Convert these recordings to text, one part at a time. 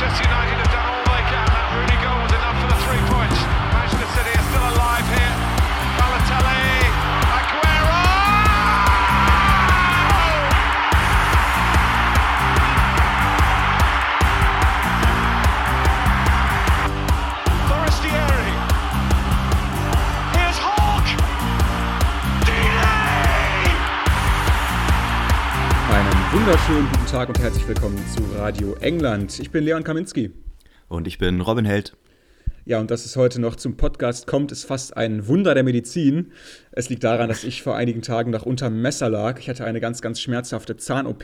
Manchester United wunderschönen guten Tag und herzlich willkommen zu Radio England. Ich bin Leon Kaminski. Und ich bin Robin Held. Ja, und dass es heute noch zum Podcast kommt, ist fast ein Wunder der Medizin. Es liegt daran, dass ich vor einigen Tagen noch unterm Messer lag. Ich hatte eine ganz, ganz schmerzhafte Zahn-OP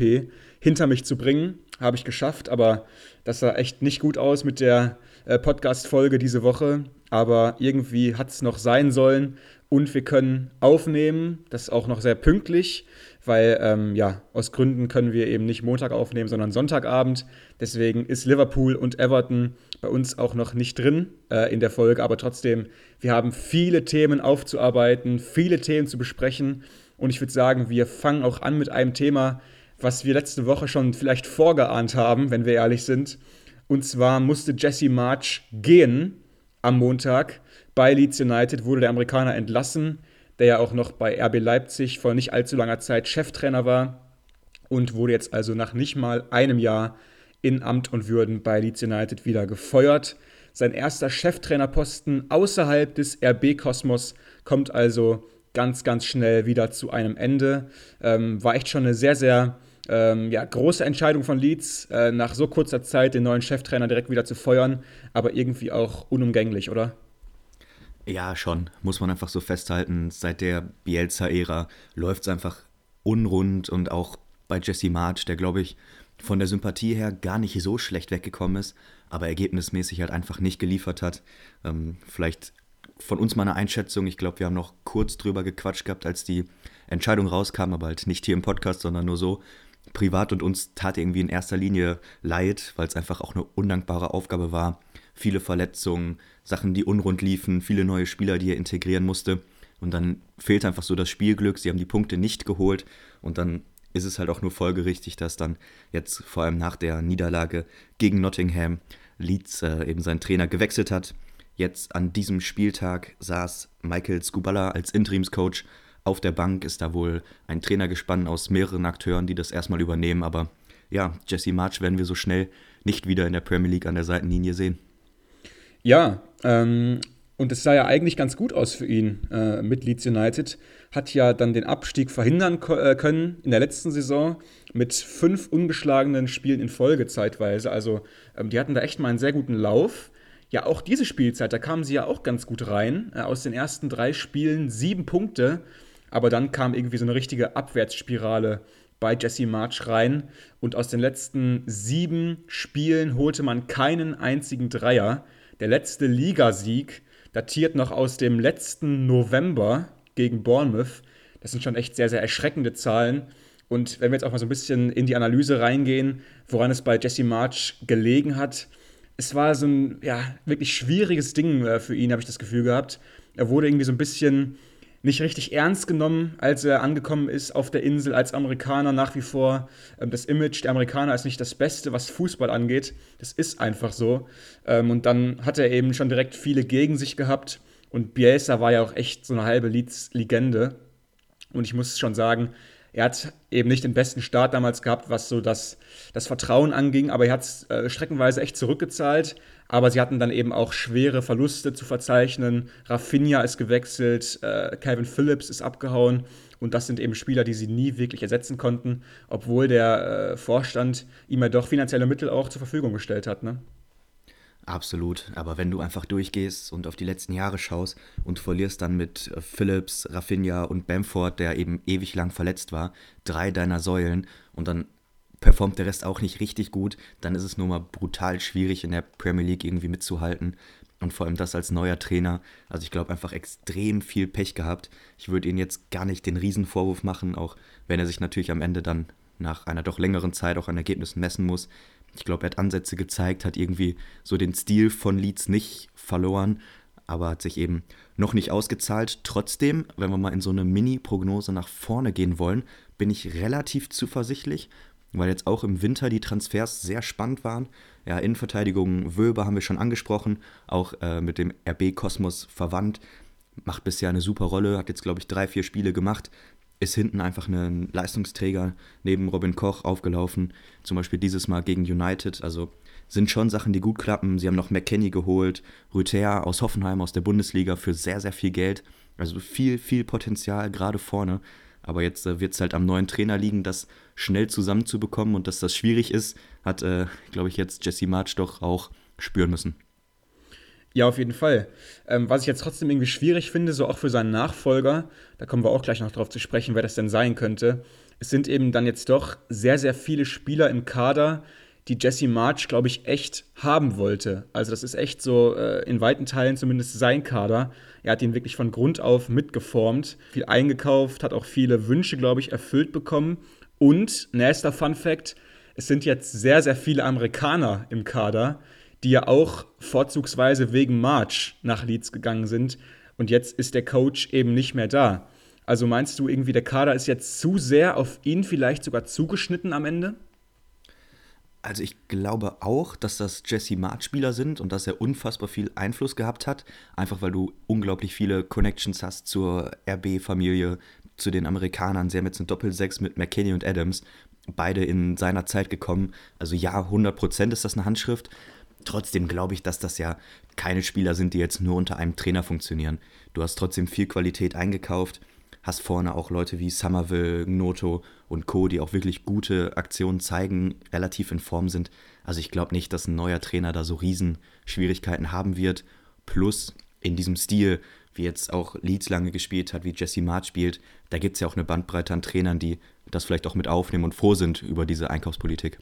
hinter mich zu bringen. Habe ich geschafft, aber das sah echt nicht gut aus mit der äh, Podcast-Folge diese Woche. Aber irgendwie hat es noch sein sollen und wir können aufnehmen. Das ist auch noch sehr pünktlich, weil ähm, ja, aus Gründen können wir eben nicht Montag aufnehmen, sondern Sonntagabend. Deswegen ist Liverpool und Everton bei uns auch noch nicht drin äh, in der Folge, aber trotzdem, wir haben viele Themen aufzuarbeiten, viele Themen zu besprechen und ich würde sagen, wir fangen auch an mit einem Thema, was wir letzte Woche schon vielleicht vorgeahnt haben, wenn wir ehrlich sind. Und zwar musste Jesse March gehen am Montag. Bei Leeds United wurde der Amerikaner entlassen, der ja auch noch bei RB Leipzig vor nicht allzu langer Zeit Cheftrainer war und wurde jetzt also nach nicht mal einem Jahr in Amt und Würden bei Leeds United wieder gefeuert. Sein erster Cheftrainerposten außerhalb des RB-Kosmos kommt also ganz, ganz schnell wieder zu einem Ende. Ähm, war echt schon eine sehr, sehr ähm, ja, große Entscheidung von Leeds, äh, nach so kurzer Zeit den neuen Cheftrainer direkt wieder zu feuern, aber irgendwie auch unumgänglich, oder? Ja, schon. Muss man einfach so festhalten. Seit der Bielsa-Ära läuft es einfach unrund und auch bei Jesse March, der glaube ich von der Sympathie her gar nicht so schlecht weggekommen ist, aber ergebnismäßig halt einfach nicht geliefert hat. Ähm, vielleicht von uns mal eine Einschätzung. Ich glaube, wir haben noch kurz drüber gequatscht gehabt, als die Entscheidung rauskam, aber halt nicht hier im Podcast, sondern nur so. Privat und uns tat irgendwie in erster Linie leid, weil es einfach auch eine undankbare Aufgabe war. Viele Verletzungen, Sachen, die unrund liefen, viele neue Spieler, die er integrieren musste. Und dann fehlt einfach so das Spielglück. Sie haben die Punkte nicht geholt. Und dann ist es halt auch nur folgerichtig, dass dann jetzt vor allem nach der Niederlage gegen Nottingham Leeds äh, eben seinen Trainer gewechselt hat. Jetzt an diesem Spieltag saß Michael Skubala als Interimscoach auf der Bank, ist da wohl ein Trainer gespannt aus mehreren Akteuren, die das erstmal übernehmen. Aber ja, Jesse March werden wir so schnell nicht wieder in der Premier League an der Seitenlinie sehen. Ja, ähm, und es sah ja eigentlich ganz gut aus für ihn äh, mit Leeds United. Hat ja dann den Abstieg verhindern äh, können in der letzten Saison mit fünf ungeschlagenen Spielen in Folge zeitweise. Also ähm, die hatten da echt mal einen sehr guten Lauf. Ja, auch diese Spielzeit, da kamen sie ja auch ganz gut rein. Äh, aus den ersten drei Spielen sieben Punkte. Aber dann kam irgendwie so eine richtige Abwärtsspirale bei Jesse March rein. Und aus den letzten sieben Spielen holte man keinen einzigen Dreier. Der letzte Ligasieg datiert noch aus dem letzten November gegen Bournemouth. Das sind schon echt sehr, sehr erschreckende Zahlen. Und wenn wir jetzt auch mal so ein bisschen in die Analyse reingehen, woran es bei Jesse March gelegen hat, es war so ein ja, wirklich schwieriges Ding äh, für ihn, habe ich das Gefühl gehabt. Er wurde irgendwie so ein bisschen nicht richtig ernst genommen, als er angekommen ist auf der Insel als Amerikaner nach wie vor. Ähm, das Image der Amerikaner ist nicht das Beste, was Fußball angeht. Das ist einfach so. Ähm, und dann hat er eben schon direkt viele gegen sich gehabt. Und Bielsa war ja auch echt so eine halbe Leeds-Legende. Und ich muss schon sagen, er hat eben nicht den besten Start damals gehabt, was so das, das Vertrauen anging, aber er hat es äh, streckenweise echt zurückgezahlt. Aber sie hatten dann eben auch schwere Verluste zu verzeichnen. Rafinha ist gewechselt, äh, Calvin Phillips ist abgehauen. Und das sind eben Spieler, die sie nie wirklich ersetzen konnten, obwohl der äh, Vorstand ihm ja doch finanzielle Mittel auch zur Verfügung gestellt hat. Ne? Absolut, aber wenn du einfach durchgehst und auf die letzten Jahre schaust und verlierst dann mit äh, Phillips, Rafinha und Bamford, der eben ewig lang verletzt war, drei deiner Säulen und dann performt der Rest auch nicht richtig gut, dann ist es nur mal brutal schwierig in der Premier League irgendwie mitzuhalten und vor allem das als neuer Trainer. Also ich glaube einfach extrem viel Pech gehabt. Ich würde ihn jetzt gar nicht den Riesenvorwurf machen, auch wenn er sich natürlich am Ende dann nach einer doch längeren Zeit auch an Ergebnissen messen muss. Ich glaube, er hat Ansätze gezeigt, hat irgendwie so den Stil von Leeds nicht verloren, aber hat sich eben noch nicht ausgezahlt. Trotzdem, wenn wir mal in so eine Mini-Prognose nach vorne gehen wollen, bin ich relativ zuversichtlich. Weil jetzt auch im Winter die Transfers sehr spannend waren. Ja, Innenverteidigung Wöber haben wir schon angesprochen, auch äh, mit dem RB-Kosmos verwandt. Macht bisher eine super Rolle, hat jetzt, glaube ich, drei, vier Spiele gemacht. Ist hinten einfach ein Leistungsträger neben Robin Koch aufgelaufen. Zum Beispiel dieses Mal gegen United. Also sind schon Sachen, die gut klappen. Sie haben noch McKenny geholt, Rüther aus Hoffenheim aus der Bundesliga für sehr, sehr viel Geld. Also viel, viel Potenzial gerade vorne. Aber jetzt äh, wird es halt am neuen Trainer liegen, das schnell zusammenzubekommen und dass das schwierig ist, hat, äh, glaube ich, jetzt Jesse March doch auch spüren müssen. Ja, auf jeden Fall. Ähm, was ich jetzt trotzdem irgendwie schwierig finde, so auch für seinen Nachfolger, da kommen wir auch gleich noch drauf zu sprechen, wer das denn sein könnte. Es sind eben dann jetzt doch sehr, sehr viele Spieler im Kader, die Jesse March, glaube ich, echt haben wollte. Also das ist echt so äh, in weiten Teilen zumindest sein Kader. Er hat ihn wirklich von Grund auf mitgeformt, viel eingekauft, hat auch viele Wünsche, glaube ich, erfüllt bekommen. Und, nächster Fun Fact, es sind jetzt sehr, sehr viele Amerikaner im Kader, die ja auch vorzugsweise wegen March nach Leeds gegangen sind. Und jetzt ist der Coach eben nicht mehr da. Also meinst du irgendwie, der Kader ist jetzt zu sehr auf ihn vielleicht sogar zugeschnitten am Ende? Also ich glaube auch, dass das Jesse Mart-Spieler sind und dass er unfassbar viel Einfluss gehabt hat, einfach weil du unglaublich viele Connections hast zur RB-Familie, zu den Amerikanern. Sie haben jetzt eine Doppel-6 mit McKinney und Adams, beide in seiner Zeit gekommen. Also ja, 100% ist das eine Handschrift. Trotzdem glaube ich, dass das ja keine Spieler sind, die jetzt nur unter einem Trainer funktionieren. Du hast trotzdem viel Qualität eingekauft hast vorne auch Leute wie Somerville, Noto und Co., die auch wirklich gute Aktionen zeigen, relativ in Form sind. Also ich glaube nicht, dass ein neuer Trainer da so riesen Schwierigkeiten haben wird. Plus in diesem Stil, wie jetzt auch Leeds lange gespielt hat, wie Jesse Mart spielt, da gibt es ja auch eine Bandbreite an Trainern, die das vielleicht auch mit aufnehmen und froh sind über diese Einkaufspolitik.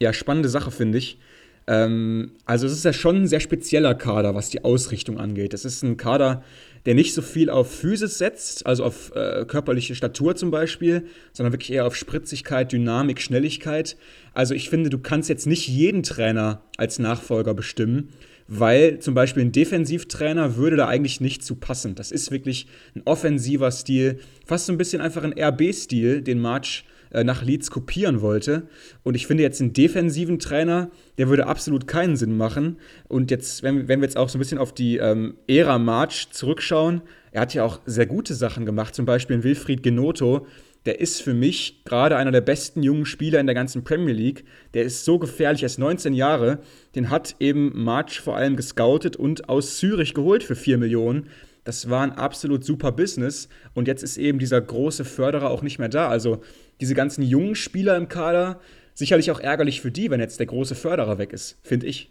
Ja, spannende Sache, finde ich. Ähm, also es ist ja schon ein sehr spezieller Kader, was die Ausrichtung angeht. Es ist ein Kader, der nicht so viel auf Physis setzt, also auf äh, körperliche Statur zum Beispiel, sondern wirklich eher auf Spritzigkeit, Dynamik, Schnelligkeit. Also ich finde, du kannst jetzt nicht jeden Trainer als Nachfolger bestimmen, weil zum Beispiel ein Defensivtrainer würde da eigentlich nicht zu passen. Das ist wirklich ein offensiver Stil, fast so ein bisschen einfach ein RB-Stil, den March äh, nach Leeds kopieren wollte. Und ich finde jetzt einen defensiven Trainer, der würde absolut keinen Sinn machen. Und jetzt, wenn, wenn wir jetzt auch so ein bisschen auf die ähm, Ära March zurückschauen, er hat ja auch sehr gute Sachen gemacht, zum Beispiel Wilfried Genoto, der ist für mich gerade einer der besten jungen Spieler in der ganzen Premier League. Der ist so gefährlich, er ist 19 Jahre. Den hat eben March vor allem gescoutet und aus Zürich geholt für 4 Millionen. Das war ein absolut super Business. Und jetzt ist eben dieser große Förderer auch nicht mehr da. Also diese ganzen jungen Spieler im Kader, sicherlich auch ärgerlich für die, wenn jetzt der große Förderer weg ist, finde ich.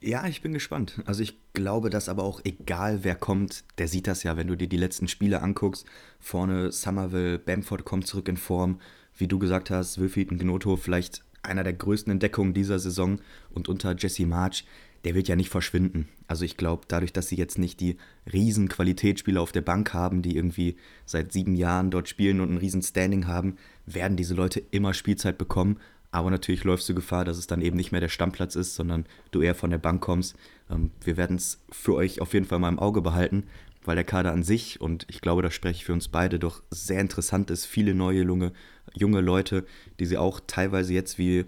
Ja, ich bin gespannt. Also ich glaube, dass aber auch egal wer kommt, der sieht das ja, wenn du dir die letzten Spiele anguckst. Vorne Somerville, Bamford kommt zurück in Form. Wie du gesagt hast, Wilfried Gnotto vielleicht einer der größten Entdeckungen dieser Saison und unter Jesse March der wird ja nicht verschwinden. Also ich glaube, dadurch, dass sie jetzt nicht die riesen Qualitätsspieler auf der Bank haben, die irgendwie seit sieben Jahren dort spielen und ein riesen Standing haben, werden diese Leute immer Spielzeit bekommen. Aber natürlich läufst du Gefahr, dass es dann eben nicht mehr der Stammplatz ist, sondern du eher von der Bank kommst. Ähm, wir werden es für euch auf jeden Fall mal im Auge behalten, weil der Kader an sich, und ich glaube, da spreche ich für uns beide, doch sehr interessant ist. Viele neue junge, junge Leute, die sie auch teilweise jetzt wie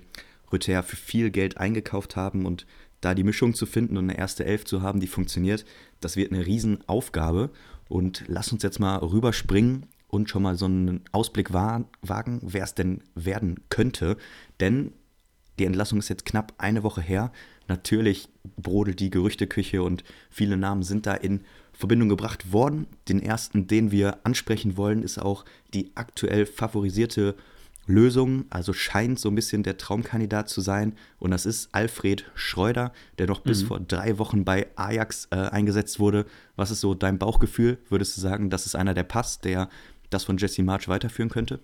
Rüther für viel Geld eingekauft haben und da die Mischung zu finden und eine erste Elf zu haben, die funktioniert, das wird eine Riesenaufgabe. Und lass uns jetzt mal rüberspringen und schon mal so einen Ausblick wagen, wer es denn werden könnte. Denn die Entlassung ist jetzt knapp eine Woche her. Natürlich brodelt die Gerüchteküche und viele Namen sind da in Verbindung gebracht worden. Den ersten, den wir ansprechen wollen, ist auch die aktuell favorisierte Lösung, also scheint so ein bisschen der Traumkandidat zu sein. Und das ist Alfred Schreuder, der noch bis mhm. vor drei Wochen bei Ajax äh, eingesetzt wurde. Was ist so dein Bauchgefühl? Würdest du sagen, das ist einer, der passt, der das von Jesse March weiterführen könnte?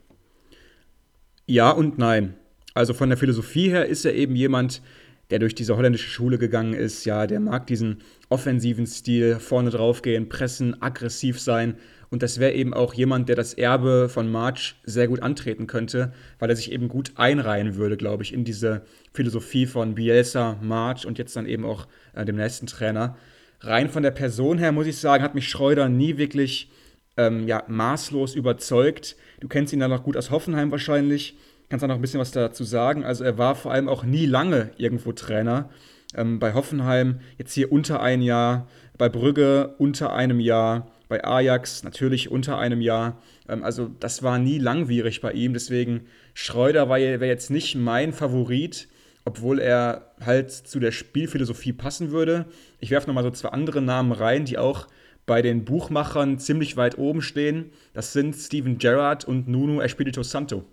Ja und nein. Also von der Philosophie her ist er eben jemand, der durch diese holländische Schule gegangen ist. Ja, der mag diesen offensiven Stil, vorne draufgehen, pressen, aggressiv sein. Und das wäre eben auch jemand, der das Erbe von March sehr gut antreten könnte, weil er sich eben gut einreihen würde, glaube ich, in diese Philosophie von Bielsa, March und jetzt dann eben auch äh, dem nächsten Trainer. Rein von der Person her, muss ich sagen, hat mich Schreuder nie wirklich ähm, ja, maßlos überzeugt. Du kennst ihn dann noch gut aus Hoffenheim wahrscheinlich. kannst du noch ein bisschen was dazu sagen. Also er war vor allem auch nie lange irgendwo Trainer. Ähm, bei Hoffenheim jetzt hier unter ein Jahr, bei Brügge unter einem Jahr, bei Ajax natürlich unter einem Jahr. Ähm, also das war nie langwierig bei ihm. Deswegen Schreuder wäre jetzt nicht mein Favorit, obwohl er halt zu der Spielphilosophie passen würde. Ich werfe nochmal so zwei andere Namen rein, die auch bei den Buchmachern ziemlich weit oben stehen. Das sind Steven Gerrard und Nuno Espirito Santo.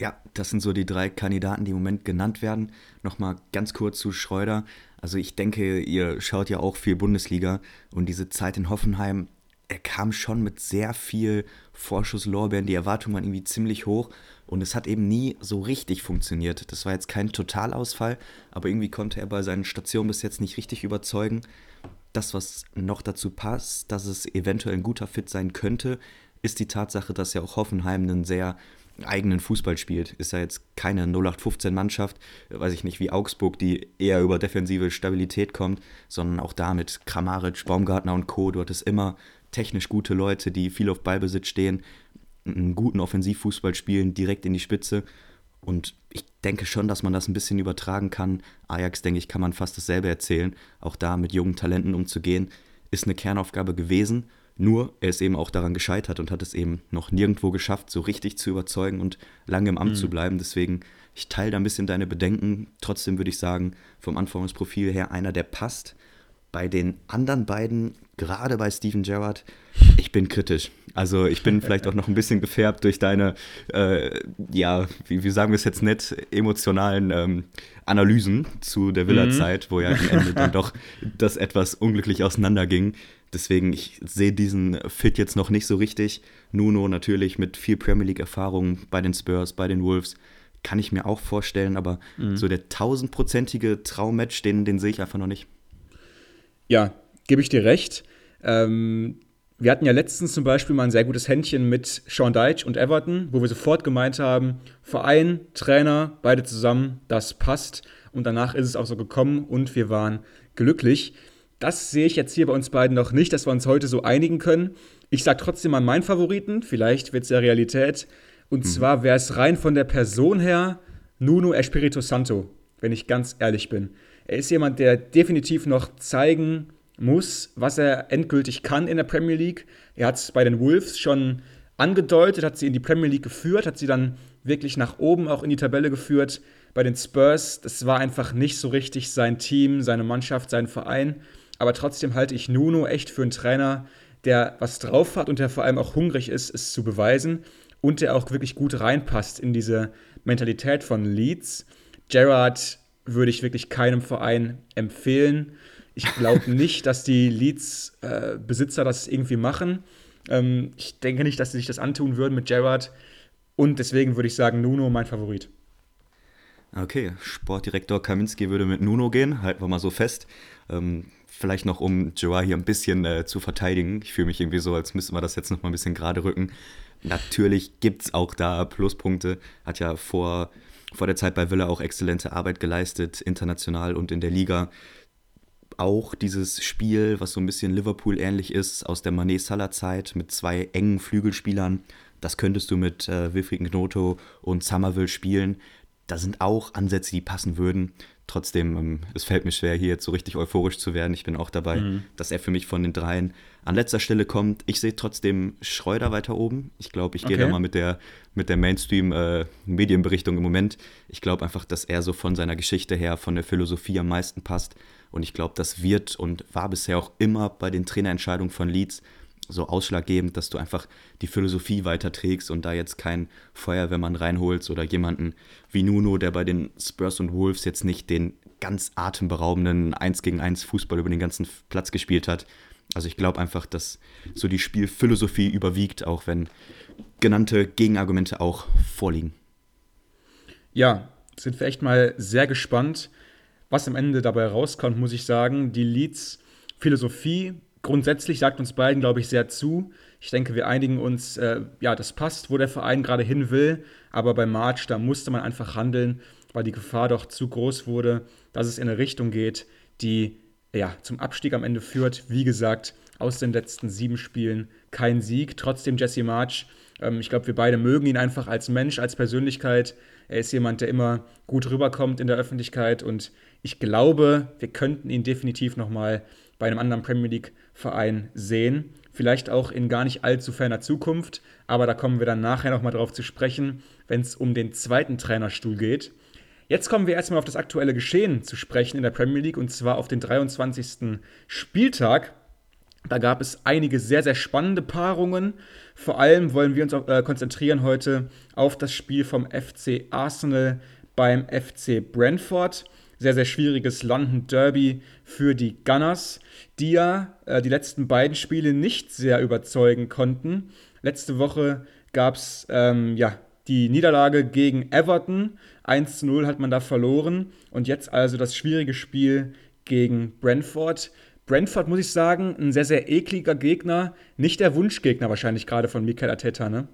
Ja, das sind so die drei Kandidaten, die im Moment genannt werden. Nochmal ganz kurz zu Schreuder. Also ich denke, ihr schaut ja auch viel Bundesliga und diese Zeit in Hoffenheim, er kam schon mit sehr viel Vorschusslorbeeren. Die Erwartungen waren irgendwie ziemlich hoch und es hat eben nie so richtig funktioniert. Das war jetzt kein Totalausfall, aber irgendwie konnte er bei seinen Stationen bis jetzt nicht richtig überzeugen. Das, was noch dazu passt, dass es eventuell ein guter Fit sein könnte, ist die Tatsache, dass ja auch Hoffenheim einen sehr eigenen Fußball spielt. Ist ja jetzt keine 0815-Mannschaft, weiß ich nicht, wie Augsburg, die eher über defensive Stabilität kommt, sondern auch da mit Kramaric, Baumgartner und Co. Dort ist immer technisch gute Leute, die viel auf Ballbesitz stehen, einen guten Offensivfußball spielen, direkt in die Spitze. Und ich denke schon, dass man das ein bisschen übertragen kann. Ajax, denke ich, kann man fast dasselbe erzählen. Auch da mit jungen Talenten umzugehen, ist eine Kernaufgabe gewesen. Nur er ist eben auch daran gescheitert und hat es eben noch nirgendwo geschafft, so richtig zu überzeugen und lange im Amt mhm. zu bleiben. Deswegen, ich teile da ein bisschen deine Bedenken. Trotzdem würde ich sagen, vom Anforderungsprofil her einer, der passt. Bei den anderen beiden, gerade bei Steven Gerrard, ich bin kritisch. Also ich bin vielleicht auch noch ein bisschen gefärbt durch deine, äh, ja, wie, wie, sagen wir es jetzt nett, emotionalen ähm, Analysen zu der Villa-Zeit, mhm. wo ja am Ende dann doch das etwas unglücklich auseinanderging. Deswegen, ich sehe diesen Fit jetzt noch nicht so richtig. Nuno natürlich mit viel Premier League-Erfahrung bei den Spurs, bei den Wolves, kann ich mir auch vorstellen, aber mhm. so der tausendprozentige Traummatch, den, den sehe ich einfach noch nicht. Ja, gebe ich dir recht. Ähm, wir hatten ja letztens zum Beispiel mal ein sehr gutes Händchen mit Sean Deitch und Everton, wo wir sofort gemeint haben, Verein, Trainer, beide zusammen, das passt. Und danach ist es auch so gekommen und wir waren glücklich. Das sehe ich jetzt hier bei uns beiden noch nicht, dass wir uns heute so einigen können. Ich sage trotzdem mal meinen Favoriten, vielleicht wird es ja Realität. Und mhm. zwar wäre es rein von der Person her Nuno Espirito Santo, wenn ich ganz ehrlich bin. Er ist jemand, der definitiv noch zeigen muss, was er endgültig kann in der Premier League. Er hat es bei den Wolves schon angedeutet, hat sie in die Premier League geführt, hat sie dann wirklich nach oben auch in die Tabelle geführt. Bei den Spurs, das war einfach nicht so richtig sein Team, seine Mannschaft, sein Verein. Aber trotzdem halte ich Nuno echt für einen Trainer, der was drauf hat und der vor allem auch hungrig ist, es zu beweisen und der auch wirklich gut reinpasst in diese Mentalität von Leeds. Gerard würde ich wirklich keinem Verein empfehlen. Ich glaube nicht, dass die Leeds-Besitzer äh, das irgendwie machen. Ähm, ich denke nicht, dass sie sich das antun würden mit Gerard. Und deswegen würde ich sagen, Nuno mein Favorit. Okay, Sportdirektor Kaminski würde mit Nuno gehen, halten wir mal so fest. Ähm, vielleicht noch, um Joa hier ein bisschen äh, zu verteidigen. Ich fühle mich irgendwie so, als müssten wir das jetzt noch mal ein bisschen gerade rücken. Natürlich gibt es auch da Pluspunkte. Hat ja vor, vor der Zeit bei Villa auch exzellente Arbeit geleistet, international und in der Liga. Auch dieses Spiel, was so ein bisschen Liverpool ähnlich ist, aus der Manet-Salah-Zeit mit zwei engen Flügelspielern. Das könntest du mit äh, Wilfried Knoto und Somerville spielen. Da sind auch Ansätze, die passen würden. Trotzdem, ähm, es fällt mir schwer, hier jetzt so richtig euphorisch zu werden. Ich bin auch dabei, mhm. dass er für mich von den dreien an letzter Stelle kommt. Ich sehe trotzdem Schreuder weiter oben. Ich glaube, ich gehe okay. da mal mit der, mit der Mainstream-Medienberichtung äh, im Moment. Ich glaube einfach, dass er so von seiner Geschichte her, von der Philosophie am meisten passt. Und ich glaube, das wird und war bisher auch immer bei den Trainerentscheidungen von Leeds so ausschlaggebend, dass du einfach die Philosophie weiterträgst und da jetzt kein Feuerwehrmann reinholst oder jemanden wie Nuno, der bei den Spurs und Wolves jetzt nicht den ganz atemberaubenden 1 gegen 1 Fußball über den ganzen Platz gespielt hat. Also ich glaube einfach, dass so die Spielphilosophie überwiegt, auch wenn genannte Gegenargumente auch vorliegen. Ja, sind wir echt mal sehr gespannt, was am Ende dabei rauskommt, muss ich sagen. Die Leads Philosophie grundsätzlich sagt uns beiden, glaube ich, sehr zu. Ich denke, wir einigen uns, äh, ja, das passt, wo der Verein gerade hin will. Aber bei March, da musste man einfach handeln, weil die Gefahr doch zu groß wurde, dass es in eine Richtung geht, die ja zum Abstieg am Ende führt. Wie gesagt, aus den letzten sieben Spielen kein Sieg. Trotzdem Jesse March, ähm, ich glaube, wir beide mögen ihn einfach als Mensch, als Persönlichkeit. Er ist jemand, der immer gut rüberkommt in der Öffentlichkeit und ich glaube, wir könnten ihn definitiv nochmal bei einem anderen Premier League-Verein sehen. Vielleicht auch in gar nicht allzu ferner Zukunft, aber da kommen wir dann nachher nochmal drauf zu sprechen, wenn es um den zweiten Trainerstuhl geht. Jetzt kommen wir erstmal auf das aktuelle Geschehen zu sprechen in der Premier League und zwar auf den 23. Spieltag. Da gab es einige sehr, sehr spannende Paarungen. Vor allem wollen wir uns auch, äh, konzentrieren heute auf das Spiel vom FC Arsenal beim FC Brentford. Sehr, sehr schwieriges London Derby für die Gunners, die ja äh, die letzten beiden Spiele nicht sehr überzeugen konnten. Letzte Woche gab es ähm, ja, die Niederlage gegen Everton. 1 zu 0 hat man da verloren. Und jetzt also das schwierige Spiel gegen Brentford. Brentford, muss ich sagen, ein sehr, sehr ekliger Gegner. Nicht der Wunschgegner wahrscheinlich gerade von Mikel Arteta, ne?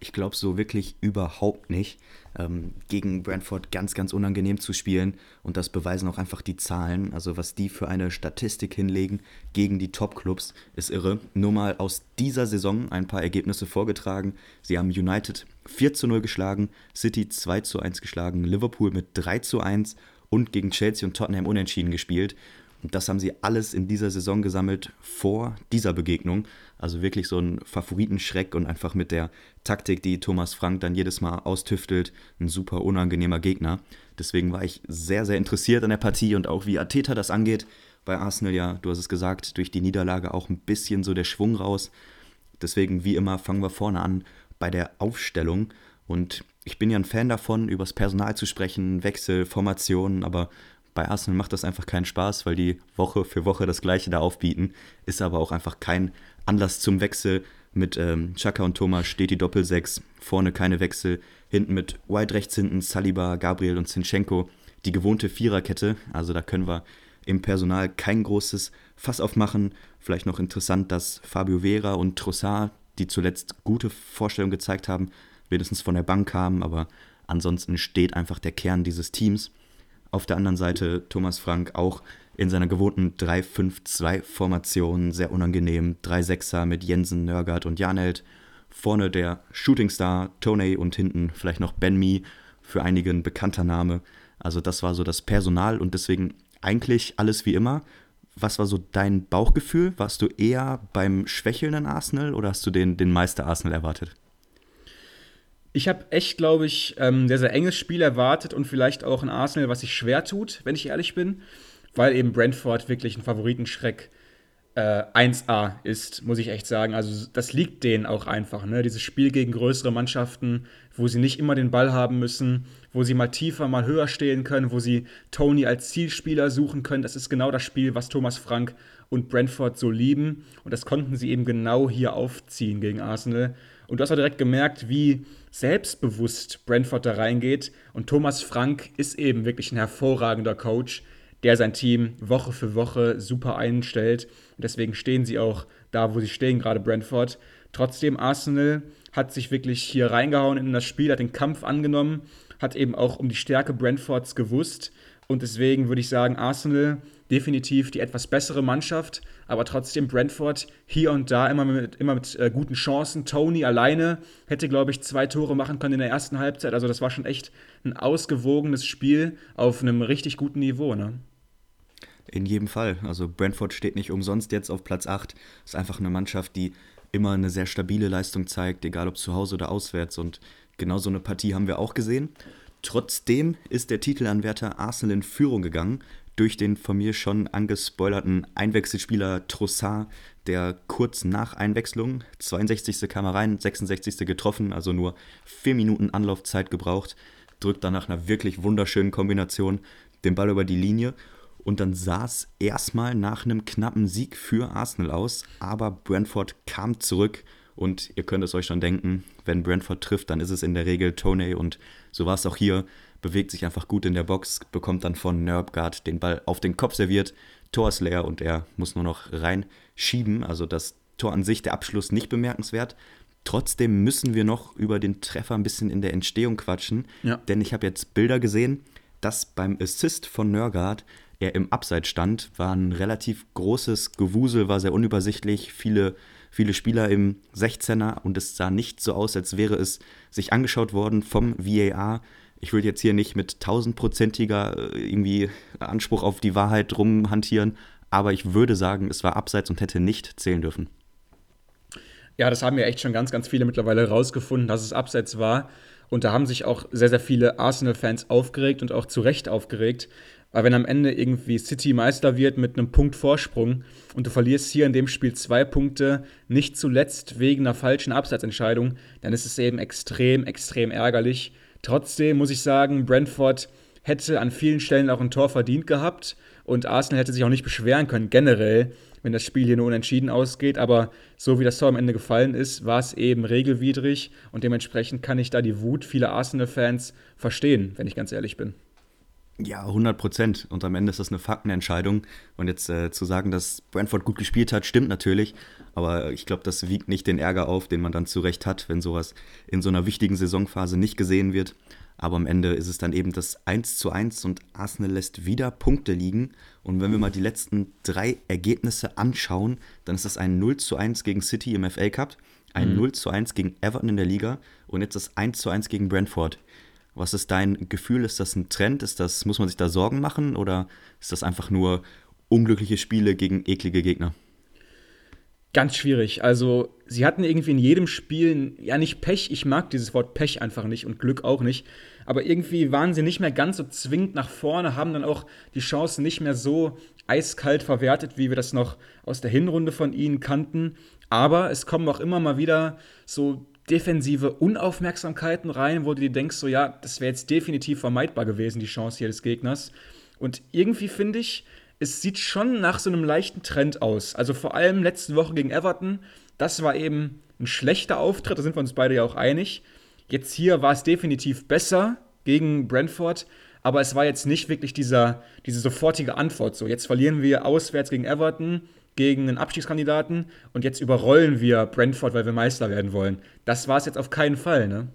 Ich glaube so wirklich überhaupt nicht. Ähm, gegen Brentford ganz, ganz unangenehm zu spielen. Und das beweisen auch einfach die Zahlen. Also was die für eine Statistik hinlegen gegen die Top-Clubs, ist irre. Nur mal aus dieser Saison ein paar Ergebnisse vorgetragen. Sie haben United 4 zu 0 geschlagen, City 2 zu 1 geschlagen, Liverpool mit 3 zu 1 und gegen Chelsea und Tottenham unentschieden gespielt. Und das haben sie alles in dieser Saison gesammelt vor dieser Begegnung. Also wirklich so ein Favoritenschreck und einfach mit der Taktik, die Thomas Frank dann jedes Mal austüftelt, ein super unangenehmer Gegner. Deswegen war ich sehr, sehr interessiert an der Partie und auch wie Ateta das angeht. Bei Arsenal ja, du hast es gesagt, durch die Niederlage auch ein bisschen so der Schwung raus. Deswegen, wie immer, fangen wir vorne an bei der Aufstellung. Und ich bin ja ein Fan davon, übers Personal zu sprechen, Wechsel, Formationen, aber bei Arsenal macht das einfach keinen Spaß, weil die Woche für Woche das Gleiche da aufbieten. Ist aber auch einfach kein Anlass zum Wechsel. Mit ähm, Chaka und Thomas steht die Doppel-6. Vorne keine Wechsel. Hinten mit White rechts hinten, Saliba, Gabriel und Zinchenko. Die gewohnte Viererkette. Also da können wir im Personal kein großes Fass aufmachen. Vielleicht noch interessant, dass Fabio Vera und Trossard, die zuletzt gute Vorstellungen gezeigt haben, wenigstens von der Bank kamen. Aber ansonsten steht einfach der Kern dieses Teams. Auf der anderen Seite Thomas Frank auch in seiner gewohnten 3-5-2-Formation, sehr unangenehm. 3-6er mit Jensen, Nörgard und Janelt. Vorne der Shootingstar Tony und hinten vielleicht noch Ben Mee, für einige ein bekannter Name. Also das war so das Personal und deswegen eigentlich alles wie immer. Was war so dein Bauchgefühl? Warst du eher beim schwächelnden Arsenal oder hast du den, den Meister Arsenal erwartet? Ich habe echt, glaube ich, ähm, sehr, sehr enges Spiel erwartet und vielleicht auch ein Arsenal, was sich schwer tut, wenn ich ehrlich bin, weil eben Brentford wirklich ein Favoritenschreck äh, 1A ist, muss ich echt sagen. Also das liegt denen auch einfach. Ne? Dieses Spiel gegen größere Mannschaften, wo sie nicht immer den Ball haben müssen, wo sie mal tiefer, mal höher stehen können, wo sie Tony als Zielspieler suchen können. Das ist genau das Spiel, was Thomas Frank und Brentford so lieben. Und das konnten sie eben genau hier aufziehen gegen Arsenal. Und du hast auch direkt gemerkt, wie selbstbewusst Brentford da reingeht. Und Thomas Frank ist eben wirklich ein hervorragender Coach, der sein Team Woche für Woche super einstellt. Und deswegen stehen sie auch da, wo sie stehen, gerade Brentford. Trotzdem, Arsenal hat sich wirklich hier reingehauen in das Spiel, hat den Kampf angenommen, hat eben auch um die Stärke Brentfords gewusst. Und deswegen würde ich sagen, Arsenal definitiv die etwas bessere Mannschaft, aber trotzdem Brentford hier und da immer mit, immer mit äh, guten Chancen. Tony alleine hätte, glaube ich, zwei Tore machen können in der ersten Halbzeit. Also das war schon echt ein ausgewogenes Spiel auf einem richtig guten Niveau. Ne? In jedem Fall. Also Brentford steht nicht umsonst jetzt auf Platz 8. Ist einfach eine Mannschaft, die immer eine sehr stabile Leistung zeigt, egal ob zu Hause oder auswärts. Und genau so eine Partie haben wir auch gesehen. Trotzdem ist der Titelanwärter Arsenal in Führung gegangen durch den von mir schon angespoilerten Einwechselspieler Trossard, der kurz nach Einwechslung, 62. kam er rein, 66. getroffen, also nur 4 Minuten Anlaufzeit gebraucht, drückt dann nach einer wirklich wunderschönen Kombination den Ball über die Linie und dann sah es erstmal nach einem knappen Sieg für Arsenal aus, aber Brentford kam zurück und ihr könnt es euch schon denken, wenn Brentford trifft, dann ist es in der Regel Tony und so war es auch hier bewegt sich einfach gut in der Box, bekommt dann von Nerbgard den Ball auf den Kopf serviert. Tor ist leer und er muss nur noch reinschieben. Also das Tor an sich, der Abschluss nicht bemerkenswert. Trotzdem müssen wir noch über den Treffer ein bisschen in der Entstehung quatschen, ja. denn ich habe jetzt Bilder gesehen, dass beim Assist von Nörgard er im Abseits stand, war ein relativ großes Gewusel, war sehr unübersichtlich, viele viele Spieler im 16er und es sah nicht so aus, als wäre es sich angeschaut worden vom VAR. Ich würde jetzt hier nicht mit tausendprozentiger äh, irgendwie Anspruch auf die Wahrheit rumhantieren, aber ich würde sagen, es war abseits und hätte nicht zählen dürfen. Ja, das haben ja echt schon ganz, ganz viele mittlerweile rausgefunden, dass es abseits war. Und da haben sich auch sehr, sehr viele Arsenal-Fans aufgeregt und auch zu Recht aufgeregt. Weil wenn am Ende irgendwie City Meister wird mit einem Punkt Vorsprung und du verlierst hier in dem Spiel zwei Punkte, nicht zuletzt wegen einer falschen Abseitsentscheidung, dann ist es eben extrem, extrem ärgerlich. Trotzdem muss ich sagen, Brentford hätte an vielen Stellen auch ein Tor verdient gehabt und Arsenal hätte sich auch nicht beschweren können, generell, wenn das Spiel hier nur unentschieden ausgeht. Aber so wie das Tor am Ende gefallen ist, war es eben regelwidrig und dementsprechend kann ich da die Wut vieler Arsenal-Fans verstehen, wenn ich ganz ehrlich bin. Ja, 100 Prozent. Und am Ende ist das eine Faktenentscheidung. Und jetzt äh, zu sagen, dass Brentford gut gespielt hat, stimmt natürlich. Aber ich glaube, das wiegt nicht den Ärger auf, den man dann zu Recht hat, wenn sowas in so einer wichtigen Saisonphase nicht gesehen wird. Aber am Ende ist es dann eben das 1 zu 1 und Arsenal lässt wieder Punkte liegen. Und wenn wir mal die letzten drei Ergebnisse anschauen, dann ist das ein 0 zu 1 gegen City im FA Cup, ein mhm. 0 zu 1 gegen Everton in der Liga und jetzt das 1 zu 1 gegen Brentford. Was ist dein Gefühl? Ist das ein Trend? Ist das, muss man sich da Sorgen machen oder ist das einfach nur unglückliche Spiele gegen eklige Gegner? Ganz schwierig. Also, sie hatten irgendwie in jedem Spiel, ja, nicht Pech, ich mag dieses Wort Pech einfach nicht und Glück auch nicht, aber irgendwie waren sie nicht mehr ganz so zwingend nach vorne, haben dann auch die Chancen nicht mehr so eiskalt verwertet, wie wir das noch aus der Hinrunde von ihnen kannten. Aber es kommen auch immer mal wieder so defensive Unaufmerksamkeiten rein, wo du dir denkst, so ja, das wäre jetzt definitiv vermeidbar gewesen, die Chance hier des Gegners. Und irgendwie finde ich, es sieht schon nach so einem leichten Trend aus. Also vor allem letzte Woche gegen Everton, das war eben ein schlechter Auftritt, da sind wir uns beide ja auch einig. Jetzt hier war es definitiv besser gegen Brentford, aber es war jetzt nicht wirklich dieser, diese sofortige Antwort. So, jetzt verlieren wir auswärts gegen Everton, gegen einen Abstiegskandidaten und jetzt überrollen wir Brentford, weil wir Meister werden wollen. Das war es jetzt auf keinen Fall, ne?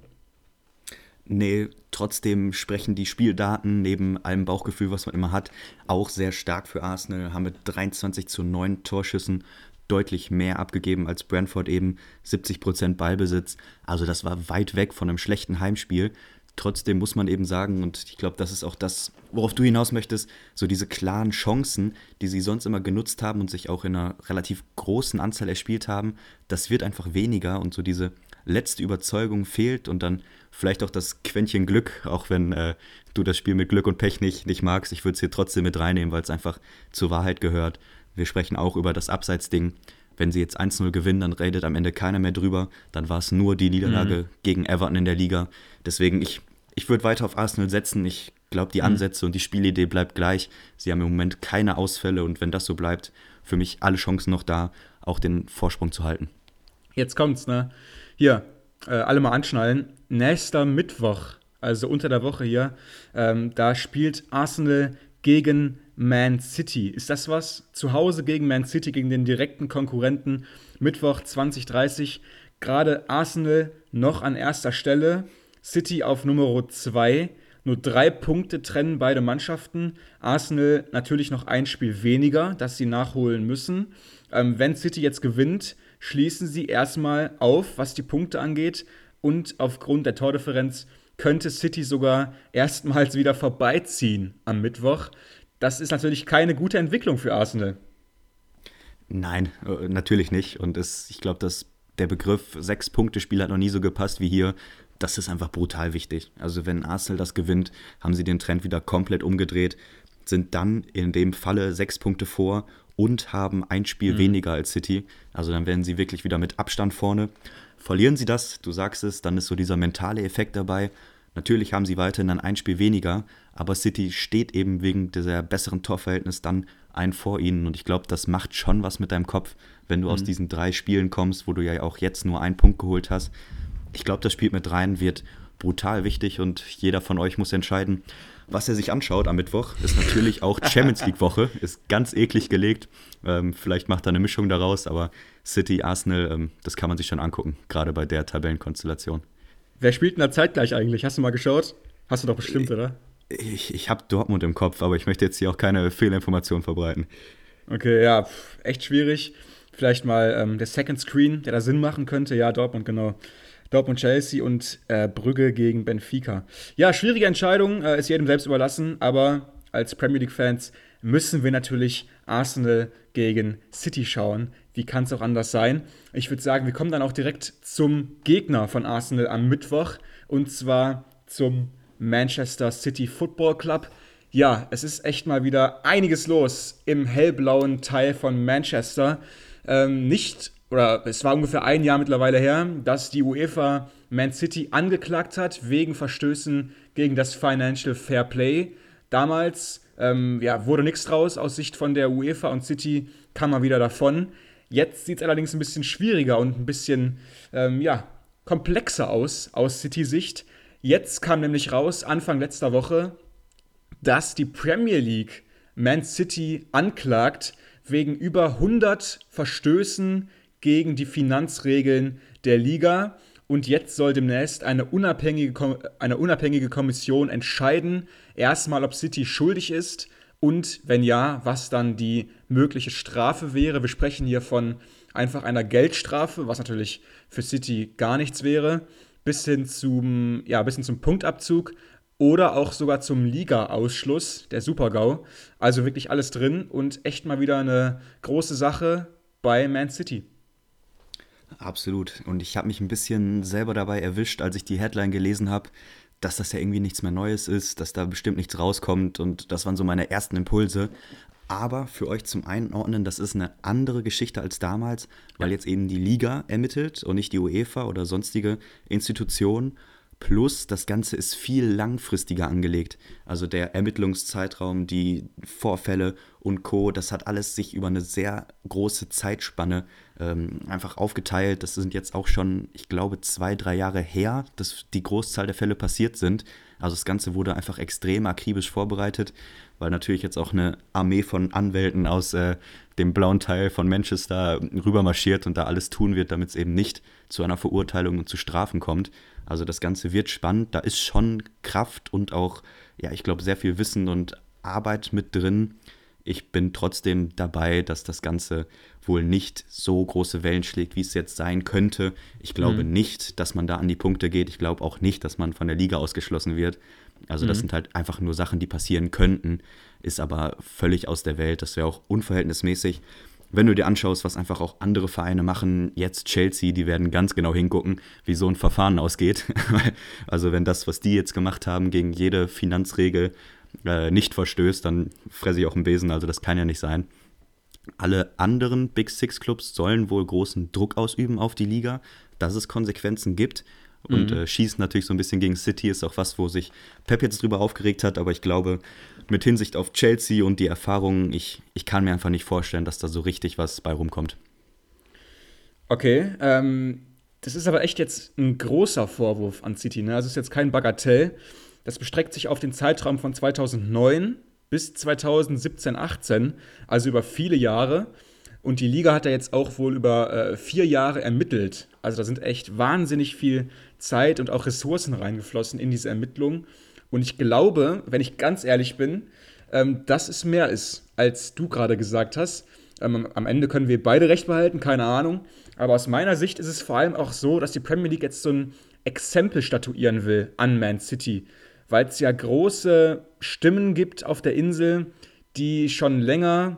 Nee, trotzdem sprechen die Spieldaten neben allem Bauchgefühl, was man immer hat, auch sehr stark für Arsenal. Haben mit 23 zu 9 Torschüssen deutlich mehr abgegeben als Brentford eben. 70% Ballbesitz. Also das war weit weg von einem schlechten Heimspiel. Trotzdem muss man eben sagen, und ich glaube, das ist auch das, worauf du hinaus möchtest, so diese klaren Chancen, die sie sonst immer genutzt haben und sich auch in einer relativ großen Anzahl erspielt haben, das wird einfach weniger und so diese letzte Überzeugung fehlt und dann vielleicht auch das Quäntchen Glück, auch wenn äh, du das Spiel mit Glück und Pech nicht, nicht magst. Ich würde es hier trotzdem mit reinnehmen, weil es einfach zur Wahrheit gehört. Wir sprechen auch über das Abseitsding. Wenn sie jetzt 1-0 gewinnen, dann redet am Ende keiner mehr drüber. Dann war es nur die Niederlage mhm. gegen Everton in der Liga. Deswegen, ich, ich würde weiter auf Arsenal setzen. Ich glaube, die mhm. Ansätze mhm. und die Spielidee bleibt gleich. Sie haben im Moment keine Ausfälle und wenn das so bleibt, für mich alle Chancen noch da, auch den Vorsprung zu halten. Jetzt kommt's, ne? Hier, äh, alle mal anschnallen. Nächster Mittwoch, also unter der Woche hier, ähm, da spielt Arsenal gegen Man City. Ist das was? Zu Hause gegen Man City, gegen den direkten Konkurrenten. Mittwoch 2030. Gerade Arsenal noch an erster Stelle. City auf Nummer 2. Nur drei Punkte trennen beide Mannschaften. Arsenal natürlich noch ein Spiel weniger, das sie nachholen müssen. Ähm, wenn City jetzt gewinnt, schließen sie erstmal auf, was die Punkte angeht. Und aufgrund der Tordifferenz könnte City sogar erstmals wieder vorbeiziehen am Mittwoch. Das ist natürlich keine gute Entwicklung für Arsenal. Nein, äh, natürlich nicht. Und es, ich glaube, dass der Begriff Sechs-Punkte-Spiel hat noch nie so gepasst wie hier. Das ist einfach brutal wichtig. Also wenn Arsenal das gewinnt, haben sie den Trend wieder komplett umgedreht, sind dann in dem Falle sechs Punkte vor und haben ein Spiel mhm. weniger als City. Also dann werden sie wirklich wieder mit Abstand vorne. Verlieren sie das, du sagst es, dann ist so dieser mentale Effekt dabei. Natürlich haben sie weiterhin dann ein Spiel weniger, aber City steht eben wegen dieser besseren Torverhältnis dann ein vor ihnen. Und ich glaube, das macht schon was mit deinem Kopf, wenn du mhm. aus diesen drei Spielen kommst, wo du ja auch jetzt nur einen Punkt geholt hast. Ich glaube, das spielt mit rein, wird brutal wichtig und jeder von euch muss entscheiden, was er sich anschaut am Mittwoch, ist natürlich auch Champions League-Woche. Ist ganz eklig gelegt. Ähm, vielleicht macht er eine Mischung daraus, aber City, Arsenal, ähm, das kann man sich schon angucken, gerade bei der Tabellenkonstellation. Wer spielt in der Zeit gleich eigentlich? Hast du mal geschaut? Hast du doch bestimmt, oder? Ich, ich habe Dortmund im Kopf, aber ich möchte jetzt hier auch keine Fehlinformationen verbreiten. Okay, ja, echt schwierig. vielleicht mal ähm, der Second Screen, der da Sinn machen könnte. Ja, Dortmund, genau. Dortmund, Chelsea und äh, Brügge gegen Benfica. Ja, schwierige Entscheidung, äh, ist jedem selbst überlassen, aber als Premier League-Fans müssen wir natürlich Arsenal gegen City schauen. Wie kann es auch anders sein? Ich würde sagen, wir kommen dann auch direkt zum Gegner von Arsenal am Mittwoch und zwar zum Manchester City Football Club. Ja, es ist echt mal wieder einiges los im hellblauen Teil von Manchester. Ähm, nicht, oder es war ungefähr ein Jahr mittlerweile her, dass die UEFA Man City angeklagt hat wegen Verstößen gegen das Financial Fair Play. Damals ähm, ja, wurde nichts draus aus Sicht von der UEFA und City kam mal wieder davon. Jetzt sieht es allerdings ein bisschen schwieriger und ein bisschen ähm, ja, komplexer aus, aus City-Sicht. Jetzt kam nämlich raus, Anfang letzter Woche, dass die Premier League Man City anklagt wegen über 100 Verstößen gegen die Finanzregeln der Liga. Und jetzt soll demnächst eine unabhängige, eine unabhängige Kommission entscheiden, erstmal, ob City schuldig ist und wenn ja, was dann die mögliche Strafe wäre. Wir sprechen hier von einfach einer Geldstrafe, was natürlich für City gar nichts wäre, bis hin zum, ja, bis hin zum Punktabzug oder auch sogar zum Liga-Ausschluss der Super-GAU. Also wirklich alles drin und echt mal wieder eine große Sache bei Man City. Absolut. Und ich habe mich ein bisschen selber dabei erwischt, als ich die Headline gelesen habe, dass das ja irgendwie nichts mehr Neues ist, dass da bestimmt nichts rauskommt. Und das waren so meine ersten Impulse. Aber für euch zum Einordnen, das ist eine andere Geschichte als damals, weil jetzt eben die Liga ermittelt und nicht die UEFA oder sonstige Institutionen. Plus, das Ganze ist viel langfristiger angelegt. Also der Ermittlungszeitraum, die Vorfälle und Co., das hat alles sich über eine sehr große Zeitspanne ähm, einfach aufgeteilt. Das sind jetzt auch schon, ich glaube, zwei, drei Jahre her, dass die Großzahl der Fälle passiert sind. Also das Ganze wurde einfach extrem akribisch vorbereitet, weil natürlich jetzt auch eine Armee von Anwälten aus äh, dem blauen Teil von Manchester rübermarschiert und da alles tun wird, damit es eben nicht zu einer Verurteilung und zu Strafen kommt. Also das Ganze wird spannend. Da ist schon Kraft und auch, ja, ich glaube, sehr viel Wissen und Arbeit mit drin. Ich bin trotzdem dabei, dass das Ganze wohl nicht so große Wellen schlägt, wie es jetzt sein könnte. Ich glaube mhm. nicht, dass man da an die Punkte geht. Ich glaube auch nicht, dass man von der Liga ausgeschlossen wird. Also das mhm. sind halt einfach nur Sachen, die passieren könnten, ist aber völlig aus der Welt. Das wäre auch unverhältnismäßig wenn du dir anschaust, was einfach auch andere Vereine machen, jetzt Chelsea, die werden ganz genau hingucken, wie so ein Verfahren ausgeht. also wenn das, was die jetzt gemacht haben, gegen jede Finanzregel äh, nicht verstößt, dann fresse ich auch einen Besen, also das kann ja nicht sein. Alle anderen Big Six Clubs sollen wohl großen Druck ausüben auf die Liga, dass es Konsequenzen gibt. Und mhm. äh, schießt natürlich so ein bisschen gegen City, ist auch was, wo sich Pep jetzt drüber aufgeregt hat, aber ich glaube, mit Hinsicht auf Chelsea und die Erfahrungen, ich, ich kann mir einfach nicht vorstellen, dass da so richtig was bei rumkommt. Okay, ähm, das ist aber echt jetzt ein großer Vorwurf an City. Ne? Also es ist jetzt kein Bagatell. Das bestreckt sich auf den Zeitraum von 2009 bis 2017, 18, also über viele Jahre. Und die Liga hat da jetzt auch wohl über äh, vier Jahre ermittelt. Also da sind echt wahnsinnig viel Zeit und auch Ressourcen reingeflossen in diese Ermittlungen. Und ich glaube, wenn ich ganz ehrlich bin, ähm, dass es mehr ist, als du gerade gesagt hast. Ähm, am Ende können wir beide recht behalten, keine Ahnung. Aber aus meiner Sicht ist es vor allem auch so, dass die Premier League jetzt so ein Exempel statuieren will an Man City, weil es ja große Stimmen gibt auf der Insel, die schon länger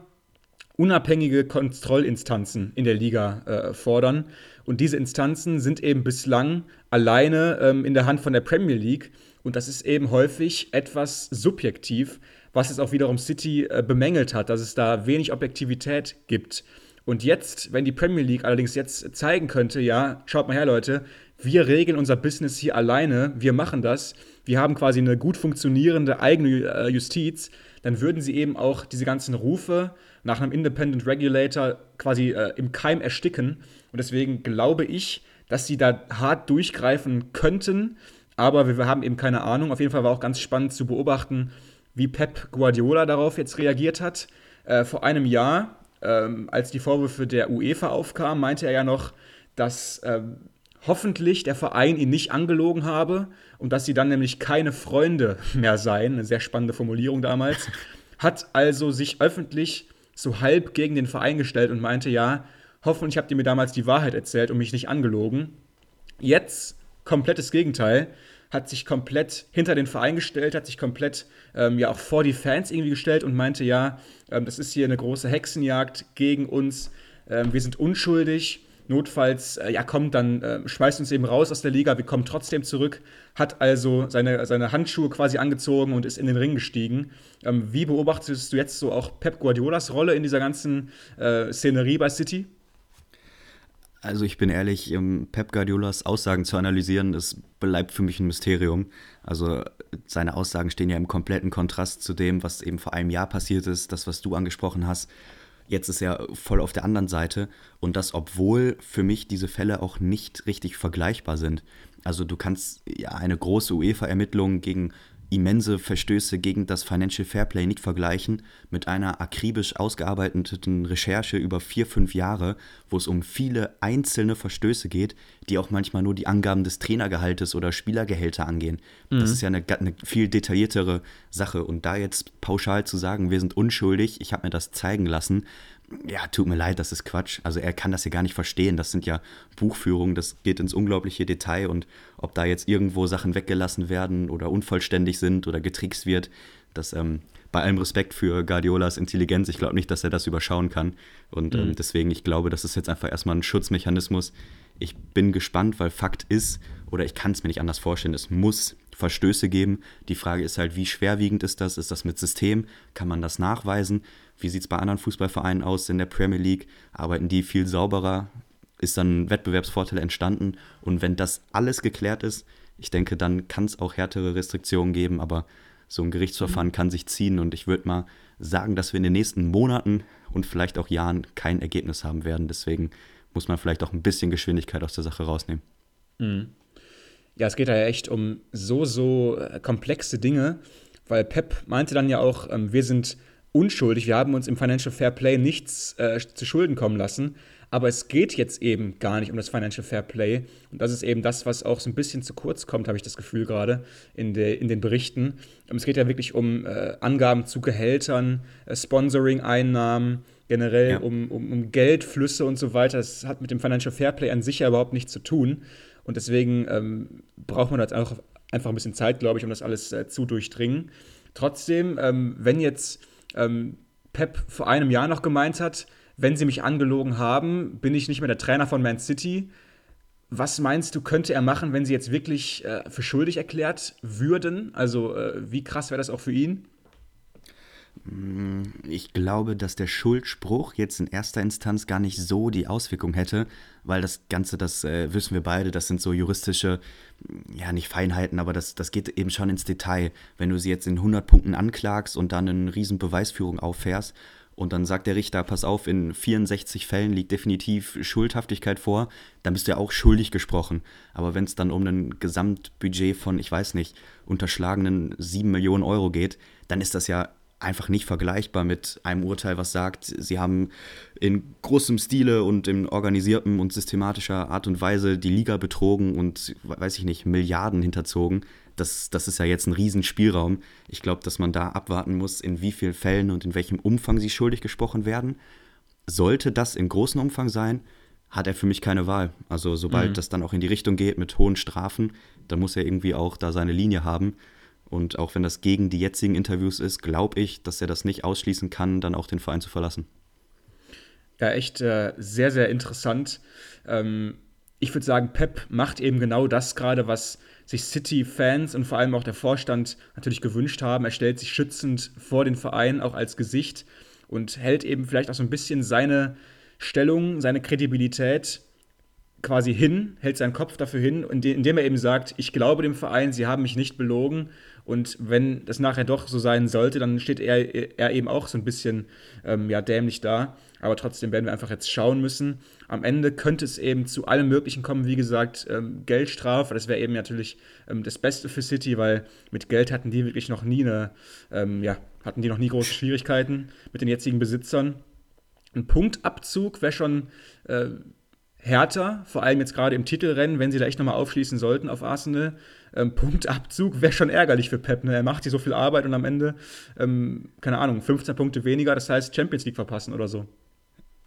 unabhängige Kontrollinstanzen in der Liga äh, fordern. Und diese Instanzen sind eben bislang alleine ähm, in der Hand von der Premier League. Und das ist eben häufig etwas subjektiv, was es auch wiederum City äh, bemängelt hat, dass es da wenig Objektivität gibt. Und jetzt, wenn die Premier League allerdings jetzt zeigen könnte, ja, schaut mal her, Leute, wir regeln unser Business hier alleine, wir machen das, wir haben quasi eine gut funktionierende eigene äh, Justiz, dann würden sie eben auch diese ganzen Rufe nach einem Independent Regulator quasi äh, im Keim ersticken. Und deswegen glaube ich, dass sie da hart durchgreifen könnten aber wir, haben eben keine Ahnung. Auf jeden Fall war auch ganz spannend zu beobachten, wie Pep Guardiola darauf jetzt reagiert hat. Äh, vor einem Jahr, ähm, als die Vorwürfe der UEFA aufkamen, meinte er ja noch, dass ähm, hoffentlich der Verein ihn nicht angelogen habe und dass sie dann nämlich keine Freunde mehr seien. Eine sehr spannende Formulierung damals. Hat also sich öffentlich so halb gegen den Verein gestellt und meinte, ja, hoffentlich habt ihr mir damals die Wahrheit erzählt und mich nicht angelogen. Jetzt komplettes Gegenteil hat sich komplett hinter den Verein gestellt, hat sich komplett ähm, ja auch vor die Fans irgendwie gestellt und meinte, ja, ähm, das ist hier eine große Hexenjagd gegen uns, ähm, wir sind unschuldig. Notfalls, äh, ja, kommt, dann äh, schmeißt uns eben raus aus der Liga, wir kommen trotzdem zurück, hat also seine, seine Handschuhe quasi angezogen und ist in den Ring gestiegen. Ähm, wie beobachtest du jetzt so auch Pep Guardiolas Rolle in dieser ganzen äh, Szenerie bei City? Also ich bin ehrlich, Pep Guardiolas Aussagen zu analysieren, das bleibt für mich ein Mysterium. Also seine Aussagen stehen ja im kompletten Kontrast zu dem, was eben vor einem Jahr passiert ist, das, was du angesprochen hast. Jetzt ist er voll auf der anderen Seite und das, obwohl für mich diese Fälle auch nicht richtig vergleichbar sind. Also du kannst ja eine große UEFA-Ermittlung gegen immense Verstöße gegen das Financial Fairplay nicht vergleichen mit einer akribisch ausgearbeiteten Recherche über vier, fünf Jahre, wo es um viele einzelne Verstöße geht, die auch manchmal nur die Angaben des Trainergehaltes oder Spielergehälter angehen. Mhm. Das ist ja eine, eine, viel detailliertere Sache. Und da jetzt pauschal zu sagen, wir sind unschuldig, ich habe mir das zeigen lassen, ja, tut mir leid, das ist Quatsch. Also er kann das ja gar nicht verstehen. Das sind ja Buchführungen, das geht ins unglaubliche Detail und ob da jetzt irgendwo Sachen weggelassen werden oder unvollständig sind oder getrickst wird, das ähm, bei allem Respekt für Guardiolas Intelligenz, ich glaube nicht, dass er das überschauen kann. Und ähm, mhm. deswegen, ich glaube, das ist jetzt einfach erstmal ein Schutzmechanismus. Ich bin gespannt, weil Fakt ist, oder ich kann es mir nicht anders vorstellen, es muss Verstöße geben. Die Frage ist halt, wie schwerwiegend ist das? Ist das mit System? Kann man das nachweisen? Wie sieht es bei anderen Fußballvereinen aus in der Premier League? Arbeiten die viel sauberer? Ist dann ein Wettbewerbsvorteil entstanden? Und wenn das alles geklärt ist, ich denke, dann kann es auch härtere Restriktionen geben, aber so ein Gerichtsverfahren mhm. kann sich ziehen und ich würde mal sagen, dass wir in den nächsten Monaten und vielleicht auch Jahren kein Ergebnis haben werden. Deswegen muss man vielleicht auch ein bisschen Geschwindigkeit aus der Sache rausnehmen. Mhm. Ja, es geht da ja echt um so, so äh, komplexe Dinge, weil Pep meinte dann ja auch, ähm, wir sind unschuldig. Wir haben uns im Financial Fair Play nichts äh, zu Schulden kommen lassen. Aber es geht jetzt eben gar nicht um das Financial Fair Play. Und das ist eben das, was auch so ein bisschen zu kurz kommt, habe ich das Gefühl gerade in, de, in den Berichten. Ähm, es geht ja wirklich um äh, Angaben zu Gehältern, äh, Sponsoring-Einnahmen, generell ja. um, um, um, Geldflüsse und so weiter. Das hat mit dem Financial Fair Play an sich ja überhaupt nichts zu tun. Und deswegen ähm, braucht man jetzt auch einfach ein bisschen Zeit, glaube ich, um das alles äh, zu durchdringen. Trotzdem, ähm, wenn jetzt ähm, Pep vor einem Jahr noch gemeint hat, wenn sie mich angelogen haben, bin ich nicht mehr der Trainer von Man City. Was meinst du, könnte er machen, wenn sie jetzt wirklich äh, für schuldig erklärt würden? Also äh, wie krass wäre das auch für ihn? Ich glaube, dass der Schuldspruch jetzt in erster Instanz gar nicht so die Auswirkung hätte, weil das Ganze, das äh, wissen wir beide, das sind so juristische, ja, nicht Feinheiten, aber das, das geht eben schon ins Detail. Wenn du sie jetzt in 100 Punkten anklagst und dann eine riesen Beweisführung auffährst und dann sagt der Richter, pass auf, in 64 Fällen liegt definitiv Schuldhaftigkeit vor, dann bist du ja auch schuldig gesprochen. Aber wenn es dann um ein Gesamtbudget von, ich weiß nicht, unterschlagenen 7 Millionen Euro geht, dann ist das ja einfach nicht vergleichbar mit einem Urteil, was sagt, sie haben in großem Stile und in organisiertem und systematischer Art und Weise die Liga betrogen und, weiß ich nicht, Milliarden hinterzogen. Das, das ist ja jetzt ein Riesenspielraum. Ich glaube, dass man da abwarten muss, in wie vielen Fällen und in welchem Umfang sie schuldig gesprochen werden. Sollte das in großem Umfang sein, hat er für mich keine Wahl. Also sobald mhm. das dann auch in die Richtung geht mit hohen Strafen, dann muss er irgendwie auch da seine Linie haben. Und auch wenn das gegen die jetzigen Interviews ist, glaube ich, dass er das nicht ausschließen kann, dann auch den Verein zu verlassen. Ja, echt äh, sehr, sehr interessant. Ähm, ich würde sagen, Pep macht eben genau das gerade, was sich City-Fans und vor allem auch der Vorstand natürlich gewünscht haben. Er stellt sich schützend vor den Verein, auch als Gesicht und hält eben vielleicht auch so ein bisschen seine Stellung, seine Kredibilität quasi hin, hält seinen Kopf dafür hin, indem er eben sagt, ich glaube dem Verein, sie haben mich nicht belogen und wenn das nachher doch so sein sollte, dann steht er, er eben auch so ein bisschen ähm, ja, dämlich da. Aber trotzdem werden wir einfach jetzt schauen müssen. Am Ende könnte es eben zu allem Möglichen kommen. Wie gesagt, ähm, Geldstrafe, das wäre eben natürlich ähm, das Beste für City, weil mit Geld hatten die wirklich noch nie eine, ähm, ja, hatten die noch nie große Schwierigkeiten mit den jetzigen Besitzern. Ein Punktabzug wäre schon äh, härter, vor allem jetzt gerade im Titelrennen, wenn sie da echt nochmal aufschließen sollten auf Arsenal. Ähm, Punktabzug wäre schon ärgerlich für Pep. Ne? Er macht hier so viel Arbeit und am Ende, ähm, keine Ahnung, 15 Punkte weniger, das heißt Champions League verpassen oder so.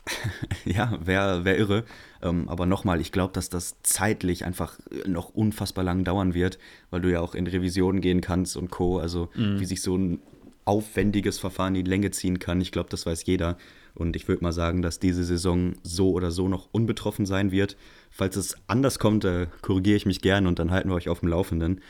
ja, wäre wär irre. Ähm, aber nochmal, ich glaube, dass das zeitlich einfach noch unfassbar lang dauern wird, weil du ja auch in Revisionen gehen kannst und Co. Also mhm. wie sich so ein aufwendiges Verfahren in die Länge ziehen kann, ich glaube, das weiß jeder. Und ich würde mal sagen, dass diese Saison so oder so noch unbetroffen sein wird. Falls es anders kommt, äh, korrigiere ich mich gerne und dann halten wir euch auf dem Laufenden.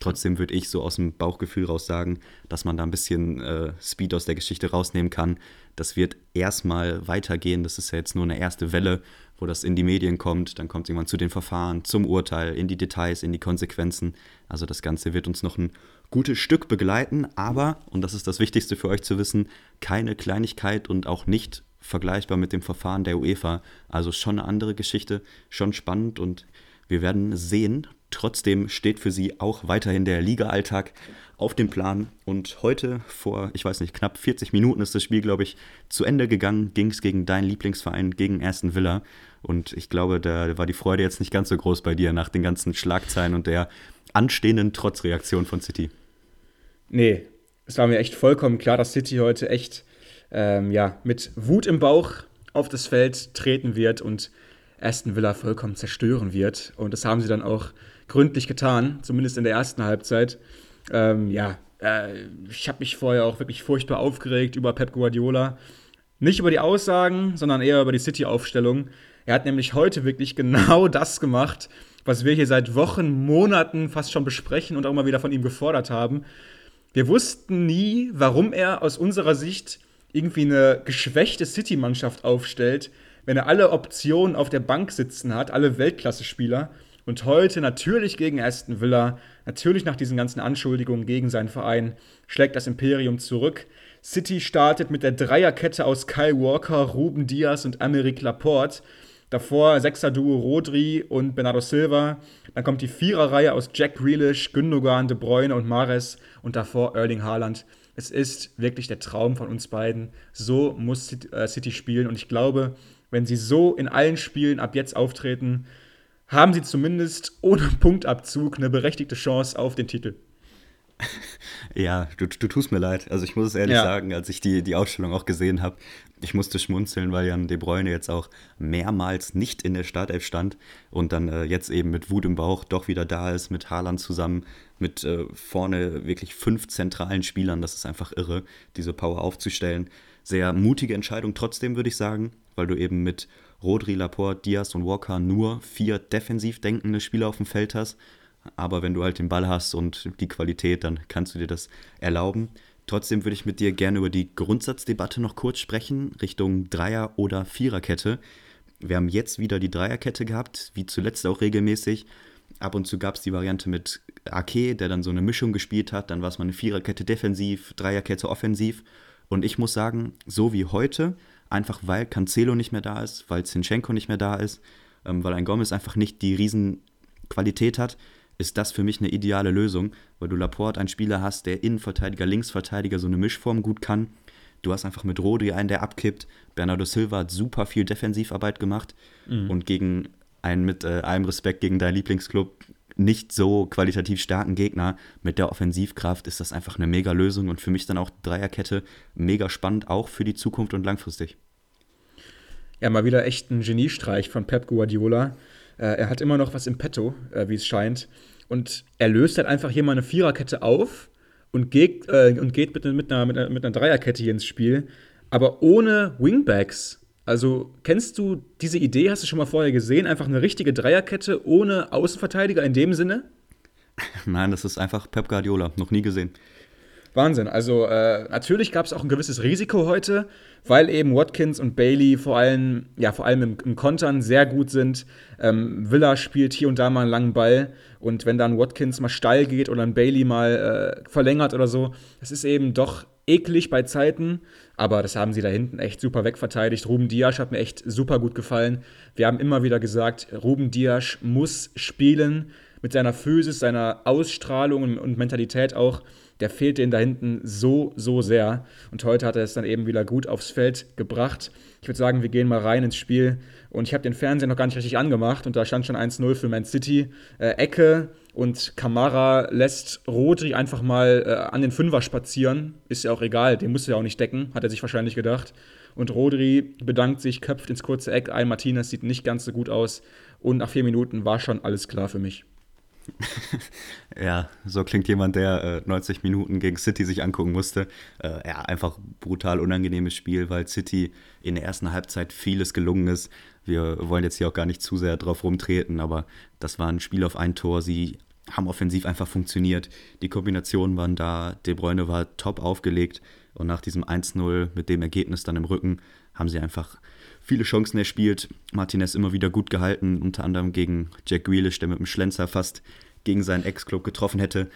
Trotzdem würde ich so aus dem Bauchgefühl raus sagen, dass man da ein bisschen äh, Speed aus der Geschichte rausnehmen kann. Das wird erstmal weitergehen. Das ist ja jetzt nur eine erste Welle, wo das in die Medien kommt. Dann kommt jemand zu den Verfahren, zum Urteil, in die Details, in die Konsequenzen. Also das Ganze wird uns noch ein gutes Stück begleiten, aber, und das ist das Wichtigste für euch zu wissen, keine Kleinigkeit und auch nicht vergleichbar mit dem Verfahren der UEFA. Also schon eine andere Geschichte, schon spannend und wir werden sehen, Trotzdem steht für sie auch weiterhin der Liga-Alltag auf dem Plan. Und heute, vor, ich weiß nicht, knapp 40 Minuten ist das Spiel, glaube ich, zu Ende gegangen. Ging es gegen deinen Lieblingsverein, gegen Aston Villa. Und ich glaube, da war die Freude jetzt nicht ganz so groß bei dir nach den ganzen Schlagzeilen und der anstehenden Trotzreaktion von City. Nee, es war mir echt vollkommen klar, dass City heute echt ähm, ja, mit Wut im Bauch auf das Feld treten wird und Aston Villa vollkommen zerstören wird. Und das haben sie dann auch gründlich getan, zumindest in der ersten Halbzeit. Ähm, ja, äh, ich habe mich vorher auch wirklich furchtbar aufgeregt über Pep Guardiola. Nicht über die Aussagen, sondern eher über die City-Aufstellung. Er hat nämlich heute wirklich genau das gemacht, was wir hier seit Wochen, Monaten fast schon besprechen und auch immer wieder von ihm gefordert haben. Wir wussten nie, warum er aus unserer Sicht irgendwie eine geschwächte City-Mannschaft aufstellt, wenn er alle Optionen auf der Bank sitzen hat, alle Weltklasse-Spieler. Und heute natürlich gegen Aston Villa, natürlich nach diesen ganzen Anschuldigungen gegen seinen Verein, schlägt das Imperium zurück. City startet mit der Dreierkette aus Kyle Walker, Ruben Diaz und Americ Laporte. Davor Sechser-Duo Rodri und Bernardo Silva. Dann kommt die Viererreihe aus Jack Grealish, Gündogan, De Bruyne und Mares. Und davor Erling Haaland. Es ist wirklich der Traum von uns beiden. So muss City äh, spielen. Und ich glaube, wenn sie so in allen Spielen ab jetzt auftreten, haben sie zumindest ohne Punktabzug eine berechtigte Chance auf den Titel. Ja, du, du tust mir leid. Also ich muss es ehrlich ja. sagen, als ich die, die Ausstellung auch gesehen habe, ich musste schmunzeln, weil Jan De Bruyne jetzt auch mehrmals nicht in der Startelf stand und dann äh, jetzt eben mit Wut im Bauch doch wieder da ist, mit Haaland zusammen, mit äh, vorne wirklich fünf zentralen Spielern. Das ist einfach irre, diese Power aufzustellen. Sehr mutige Entscheidung trotzdem, würde ich sagen, weil du eben mit Rodri, Laporte, Diaz und Walker nur vier defensiv denkende Spieler auf dem Feld hast. Aber wenn du halt den Ball hast und die Qualität, dann kannst du dir das erlauben. Trotzdem würde ich mit dir gerne über die Grundsatzdebatte noch kurz sprechen, Richtung Dreier- oder Viererkette. Wir haben jetzt wieder die Dreierkette gehabt, wie zuletzt auch regelmäßig. Ab und zu gab es die Variante mit Ake, der dann so eine Mischung gespielt hat. Dann war es mal eine Viererkette defensiv, Dreierkette offensiv. Und ich muss sagen, so wie heute einfach weil Cancelo nicht mehr da ist, weil Zinchenko nicht mehr da ist, ähm, weil ein Gomez einfach nicht die Riesenqualität hat, ist das für mich eine ideale Lösung, weil du Laporte einen Spieler hast, der Innenverteidiger, Linksverteidiger so eine Mischform gut kann. Du hast einfach mit Rodri einen, der abkippt. Bernardo Silva hat super viel Defensivarbeit gemacht mhm. und gegen einen mit äh, allem Respekt gegen deinen Lieblingsclub nicht so qualitativ starken Gegner mit der Offensivkraft ist das einfach eine mega Lösung und für mich dann auch Dreierkette mega spannend, auch für die Zukunft und langfristig. Ja, mal wieder echt ein Geniestreich von Pep Guardiola. Äh, er hat immer noch was im Petto, äh, wie es scheint. Und er löst halt einfach hier mal eine Viererkette auf und geht, äh, und geht mit, mit, einer, mit, einer, mit einer Dreierkette hier ins Spiel, aber ohne Wingbacks. Also kennst du diese Idee, hast du schon mal vorher gesehen? Einfach eine richtige Dreierkette ohne Außenverteidiger in dem Sinne? Nein, das ist einfach Pep Guardiola, noch nie gesehen. Wahnsinn. Also äh, natürlich gab es auch ein gewisses Risiko heute, weil eben Watkins und Bailey vor allem, ja, vor allem im, im Kontern sehr gut sind. Ähm, Villa spielt hier und da mal einen langen Ball und wenn dann Watkins mal steil geht oder ein Bailey mal äh, verlängert oder so, das ist eben doch eklig bei Zeiten, aber das haben sie da hinten echt super wegverteidigt. Ruben Diasch hat mir echt super gut gefallen. Wir haben immer wieder gesagt, Ruben Diasch muss spielen mit seiner Physis, seiner Ausstrahlung und, Mentalität auch. Der fehlt denen da hinten so, so sehr. Und heute hat er es dann eben wieder gut aufs Feld gebracht. Ich würde sagen, wir gehen mal rein ins Spiel. Und ich habe den Fernseher noch gar nicht richtig angemacht und da stand schon 1-0 für Man City. Äh, Ecke und Kamara lässt Rodri einfach mal äh, an den Fünfer spazieren. Ist ja auch egal, den muss er ja auch nicht decken, hat er sich wahrscheinlich gedacht. Und Rodri bedankt sich, köpft ins kurze Eck ein. Martinez sieht nicht ganz so gut aus. Und nach vier Minuten war schon alles klar für mich. ja, so klingt jemand, der äh, 90 Minuten gegen City sich angucken musste. Äh, ja, einfach brutal unangenehmes Spiel, weil City in der ersten Halbzeit vieles gelungen ist. Wir wollen jetzt hier auch gar nicht zu sehr drauf rumtreten, aber das war ein Spiel auf ein Tor. Sie haben offensiv einfach funktioniert. Die Kombinationen waren da. De Bruyne war top aufgelegt. Und nach diesem 1-0 mit dem Ergebnis dann im Rücken haben sie einfach viele Chancen erspielt. Martinez immer wieder gut gehalten, unter anderem gegen Jack Grealish, der mit dem Schlenzer fast gegen seinen Ex-Club getroffen hätte.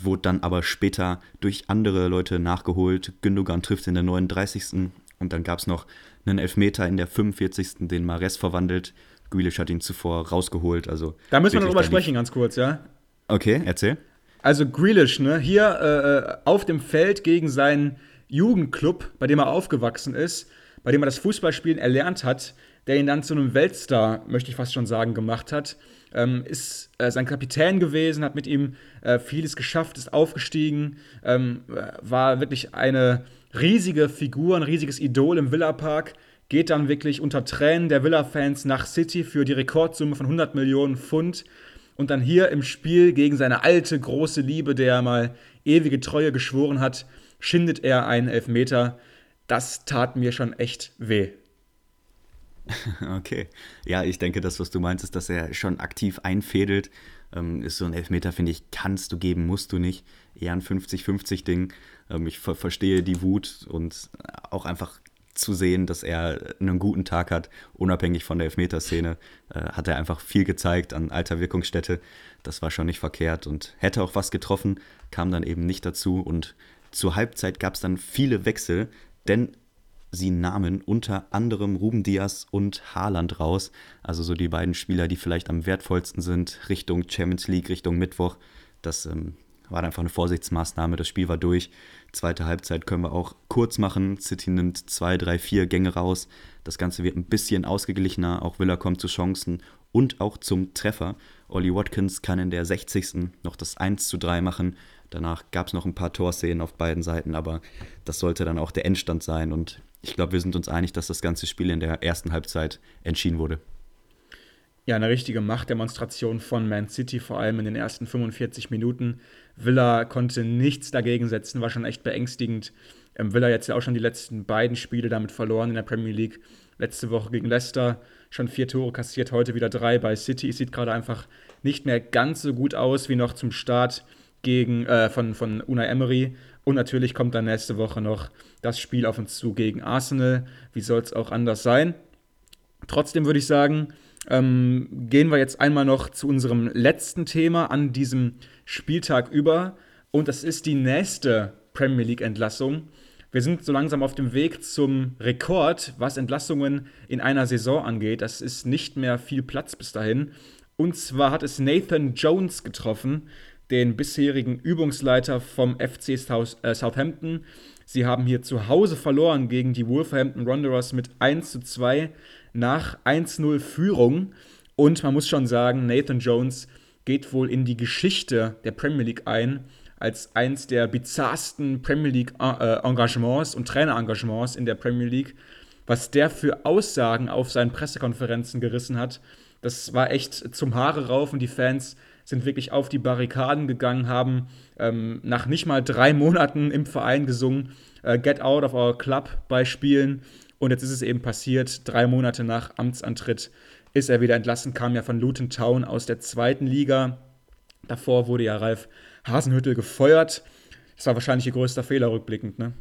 Wurde dann aber später durch andere Leute nachgeholt. Gündogan trifft in der 39. Und dann gab es noch einen Elfmeter in der 45. den Mares verwandelt. Grealish hat ihn zuvor rausgeholt. Also da müssen wir noch drüber sprechen, ganz kurz, ja? Okay, erzähl. Also Grealish, ne, hier äh, auf dem Feld gegen seinen Jugendclub, bei dem er aufgewachsen ist, bei dem er das Fußballspielen erlernt hat, der ihn dann zu einem Weltstar, möchte ich fast schon sagen, gemacht hat. Ähm, ist äh, sein Kapitän gewesen, hat mit ihm äh, vieles geschafft, ist aufgestiegen, ähm, war wirklich eine riesige Figur, ein riesiges Idol im Villa Park, geht dann wirklich unter Tränen der Villa-Fans nach City für die Rekordsumme von 100 Millionen Pfund und dann hier im Spiel gegen seine alte große Liebe, der mal ewige Treue geschworen hat, schindet er einen Elfmeter. Das tat mir schon echt weh. Okay. Ja, ich denke, das, was du meinst, ist, dass er schon aktiv einfädelt. Ähm, ist so ein Elfmeter, finde ich, kannst du geben, musst du nicht. Eher ein 50-50-Ding. Ähm, ich ver verstehe die Wut und auch einfach zu sehen, dass er einen guten Tag hat, unabhängig von der Elfmeterszene, äh, hat er einfach viel gezeigt an alter Wirkungsstätte. Das war schon nicht verkehrt und hätte auch was getroffen, kam dann eben nicht dazu. Und zur Halbzeit gab es dann viele Wechsel, denn sie nahmen unter anderem Ruben Diaz und Haaland raus. Also so die beiden Spieler, die vielleicht am wertvollsten sind, Richtung Champions League, Richtung Mittwoch. Das ähm, war einfach eine Vorsichtsmaßnahme. Das Spiel war durch. Zweite Halbzeit können wir auch kurz machen. City nimmt zwei, drei, vier Gänge raus. Das Ganze wird ein bisschen ausgeglichener. Auch Villa kommt zu Chancen und auch zum Treffer. Ollie Watkins kann in der 60. noch das 1 zu 3 machen. Danach gab es noch ein paar Torszenen auf beiden Seiten, aber das sollte dann auch der Endstand sein. Und ich glaube, wir sind uns einig, dass das ganze Spiel in der ersten Halbzeit entschieden wurde. Ja, eine richtige Machtdemonstration von Man City, vor allem in den ersten 45 Minuten. Villa konnte nichts dagegen setzen, war schon echt beängstigend. Ähm, Villa jetzt ja auch schon die letzten beiden Spiele damit verloren in der Premier League. Letzte Woche gegen Leicester schon vier Tore kassiert, heute wieder drei bei City. Sieht gerade einfach nicht mehr ganz so gut aus wie noch zum Start gegen, äh, von, von Unai Emery. Und natürlich kommt dann nächste Woche noch das Spiel auf uns zu gegen Arsenal. Wie soll es auch anders sein? Trotzdem würde ich sagen, ähm, gehen wir jetzt einmal noch zu unserem letzten Thema an diesem Spieltag über. Und das ist die nächste Premier League-Entlassung. Wir sind so langsam auf dem Weg zum Rekord, was Entlassungen in einer Saison angeht. Das ist nicht mehr viel Platz bis dahin. Und zwar hat es Nathan Jones getroffen, den bisherigen Übungsleiter vom FC äh, Southampton. Sie haben hier zu Hause verloren gegen die Wolverhampton Wanderers mit 1 zu 2 nach 1-0 Führung. Und man muss schon sagen, Nathan Jones geht wohl in die Geschichte der Premier League ein als eins der bizarrsten Premier League äh, Engagements und Trainerengagements in der Premier League. Was der für Aussagen auf seinen Pressekonferenzen gerissen hat, das war echt zum Haare rauf und die Fans sind wirklich auf die Barrikaden gegangen, haben ähm, nach nicht mal drei Monaten im Verein gesungen, äh, Get Out of Our Club bei Spielen. Und jetzt ist es eben passiert, drei Monate nach Amtsantritt ist er wieder entlassen, kam ja von Luton Town aus der zweiten Liga. Davor wurde ja Ralf Hasenhüttel gefeuert. Das war wahrscheinlich ihr größter Fehler rückblickend, ne?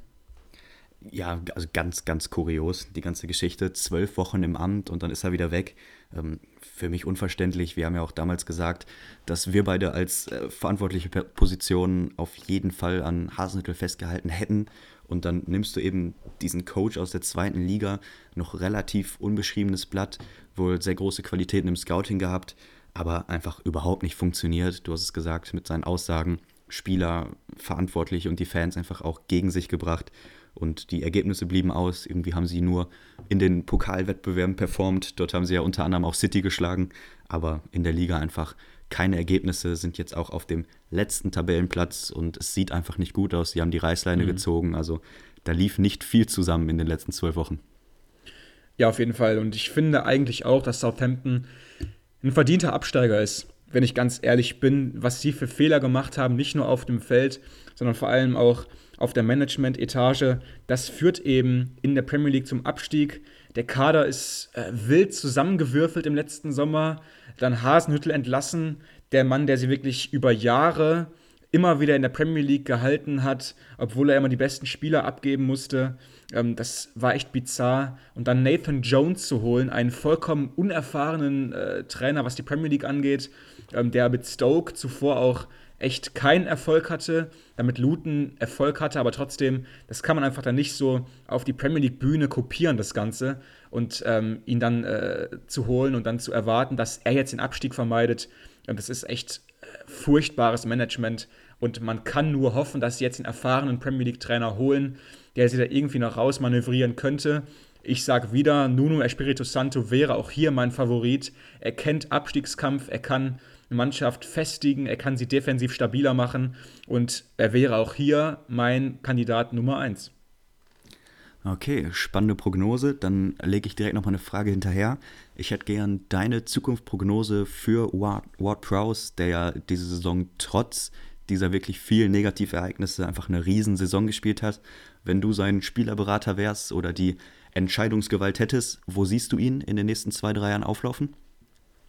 Ja, also ganz, ganz kurios, die ganze Geschichte. Zwölf Wochen im Amt und dann ist er wieder weg. Ähm, für mich unverständlich. Wir haben ja auch damals gesagt, dass wir beide als äh, verantwortliche Positionen auf jeden Fall an Hasenhüttel festgehalten hätten. Und dann nimmst du eben diesen Coach aus der zweiten Liga, noch relativ unbeschriebenes Blatt, wohl sehr große Qualitäten im Scouting gehabt, aber einfach überhaupt nicht funktioniert. Du hast es gesagt, mit seinen Aussagen, Spieler verantwortlich und die Fans einfach auch gegen sich gebracht. Und die Ergebnisse blieben aus. Irgendwie haben sie nur in den Pokalwettbewerben performt. Dort haben sie ja unter anderem auch City geschlagen. Aber in der Liga einfach keine Ergebnisse, sind jetzt auch auf dem letzten Tabellenplatz und es sieht einfach nicht gut aus. Sie haben die Reißleine mhm. gezogen. Also da lief nicht viel zusammen in den letzten zwölf Wochen. Ja, auf jeden Fall. Und ich finde eigentlich auch, dass Southampton ein verdienter Absteiger ist, wenn ich ganz ehrlich bin, was sie für Fehler gemacht haben, nicht nur auf dem Feld, sondern vor allem auch auf der Management-Etage. Das führt eben in der Premier League zum Abstieg. Der Kader ist äh, wild zusammengewürfelt im letzten Sommer. Dann Hasenhüttel entlassen, der Mann, der sie wirklich über Jahre immer wieder in der Premier League gehalten hat, obwohl er immer die besten Spieler abgeben musste. Ähm, das war echt bizarr. Und dann Nathan Jones zu holen, einen vollkommen unerfahrenen äh, Trainer, was die Premier League angeht, ähm, der mit Stoke zuvor auch echt keinen Erfolg hatte, damit Luton Erfolg hatte, aber trotzdem, das kann man einfach dann nicht so auf die Premier League Bühne kopieren, das Ganze, und ähm, ihn dann äh, zu holen und dann zu erwarten, dass er jetzt den Abstieg vermeidet. Und das ist echt äh, furchtbares Management und man kann nur hoffen, dass sie jetzt einen erfahrenen Premier League Trainer holen, der sie da irgendwie noch rausmanövrieren könnte. Ich sage wieder, Nuno Espirito Santo wäre auch hier mein Favorit. Er kennt Abstiegskampf, er kann eine Mannschaft festigen, er kann sie defensiv stabiler machen und er wäre auch hier mein Kandidat Nummer 1. Okay, spannende Prognose. Dann lege ich direkt noch mal eine Frage hinterher. Ich hätte gern deine Zukunftsprognose für Ward, Ward Prowse, der ja diese Saison trotz dieser wirklich vielen Negativereignisse einfach eine Riesensaison gespielt hat. Wenn du sein Spielerberater wärst oder die Entscheidungsgewalt hättest, wo siehst du ihn in den nächsten zwei, drei Jahren auflaufen?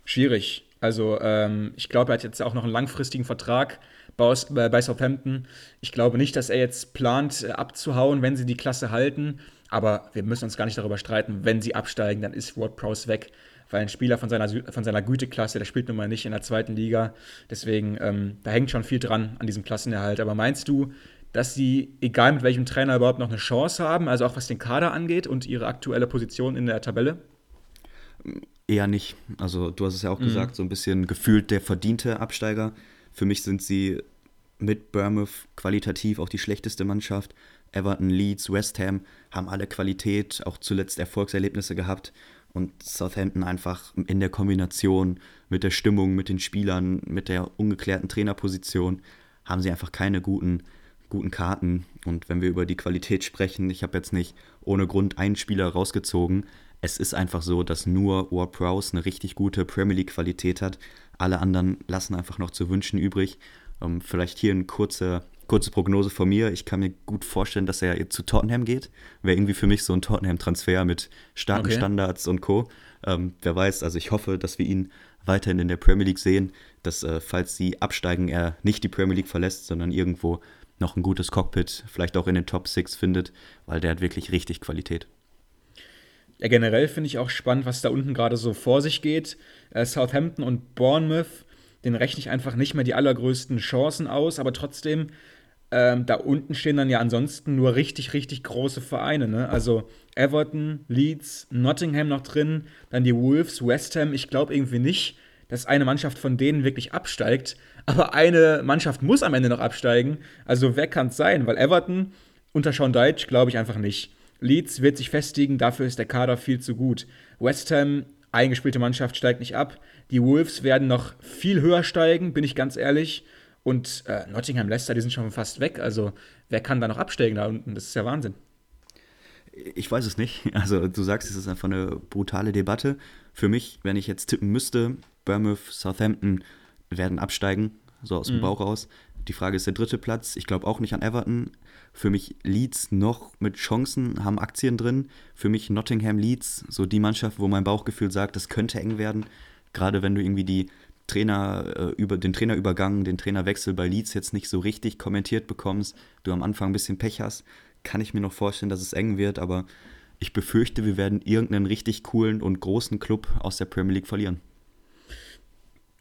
Schwierig. Also ähm, ich glaube, er hat jetzt auch noch einen langfristigen Vertrag bei, äh, Southampton. Ich glaube nicht, dass er jetzt plant, äh, abzuhauen, wenn sie die Klasse halten. Aber wir müssen uns gar nicht darüber streiten, wenn sie absteigen, dann ist Ward Prowse weg. Weil ein Spieler von seiner, von seiner Güteklasse, der spielt nun mal nicht in der zweiten Liga. Deswegen, ähm, da hängt schon viel dran an diesem Klassenerhalt. Aber meinst du, dass sie, egal mit welchem Trainer, überhaupt noch eine Chance haben, also auch was den Kader angeht und ihre aktuelle Position in der Tabelle? Eher nicht. Also du hast es ja auch mhm. gesagt, so ein bisschen gefühlt der verdiente Absteiger. Für mich sind sie mit Bournemouth qualitativ auch die schlechteste Mannschaft. Everton, Leeds, West Ham haben alle Qualität, auch zuletzt Erfolgserlebnisse gehabt. Und Southampton einfach in der Kombination mit der Stimmung, mit den Spielern, mit der ungeklärten Trainerposition haben sie einfach keine guten, guten Karten. Und wenn wir über die Qualität sprechen, ich habe jetzt nicht ohne Grund einen Spieler rausgezogen, es ist einfach so, dass nur Ward Prowse eine richtig gute Premier League Qualität hat. Alle anderen lassen einfach noch zu wünschen übrig. Ähm, vielleicht hier eine kurze, kurze Prognose von mir. Ich kann mir gut vorstellen, dass er zu Tottenham geht. Wäre irgendwie für mich so ein Tottenham-Transfer mit starken okay. Standards und Co. Ähm, wer weiß, also ich hoffe, dass wir ihn weiterhin in der Premier League sehen, dass äh, falls sie absteigen, er nicht die Premier League verlässt, sondern irgendwo noch ein gutes Cockpit, vielleicht auch in den Top 6 findet, weil der hat wirklich richtig Qualität. Ja, generell finde ich auch spannend, was da unten gerade so vor sich geht. Äh, Southampton und Bournemouth, den rechne ich einfach nicht mehr die allergrößten Chancen aus, aber trotzdem, ähm, da unten stehen dann ja ansonsten nur richtig, richtig große Vereine. Ne? Also Everton, Leeds, Nottingham noch drin, dann die Wolves, West Ham. Ich glaube irgendwie nicht, dass eine Mannschaft von denen wirklich absteigt, aber eine Mannschaft muss am Ende noch absteigen. Also wer kann es sein? Weil Everton unter Sean Deitch glaube ich einfach nicht. Leeds wird sich festigen, dafür ist der Kader viel zu gut. West Ham, eingespielte Mannschaft, steigt nicht ab. Die Wolves werden noch viel höher steigen, bin ich ganz ehrlich. Und äh, Nottingham, Leicester, die sind schon fast weg. Also wer kann da noch absteigen da unten? Das ist ja Wahnsinn. Ich weiß es nicht. Also du sagst, es ist einfach eine brutale Debatte. Für mich, wenn ich jetzt tippen müsste, Bournemouth, Southampton werden absteigen, so aus dem mhm. Bauch raus. Die Frage ist der dritte Platz. Ich glaube auch nicht an Everton. Für mich Leeds noch mit Chancen, haben Aktien drin. Für mich Nottingham Leeds, so die Mannschaft, wo mein Bauchgefühl sagt, das könnte eng werden. Gerade wenn du irgendwie die Trainer, äh, über, den Trainerübergang, den Trainerwechsel bei Leeds jetzt nicht so richtig kommentiert bekommst, du am Anfang ein bisschen Pech hast, kann ich mir noch vorstellen, dass es eng wird, aber ich befürchte, wir werden irgendeinen richtig coolen und großen Club aus der Premier League verlieren.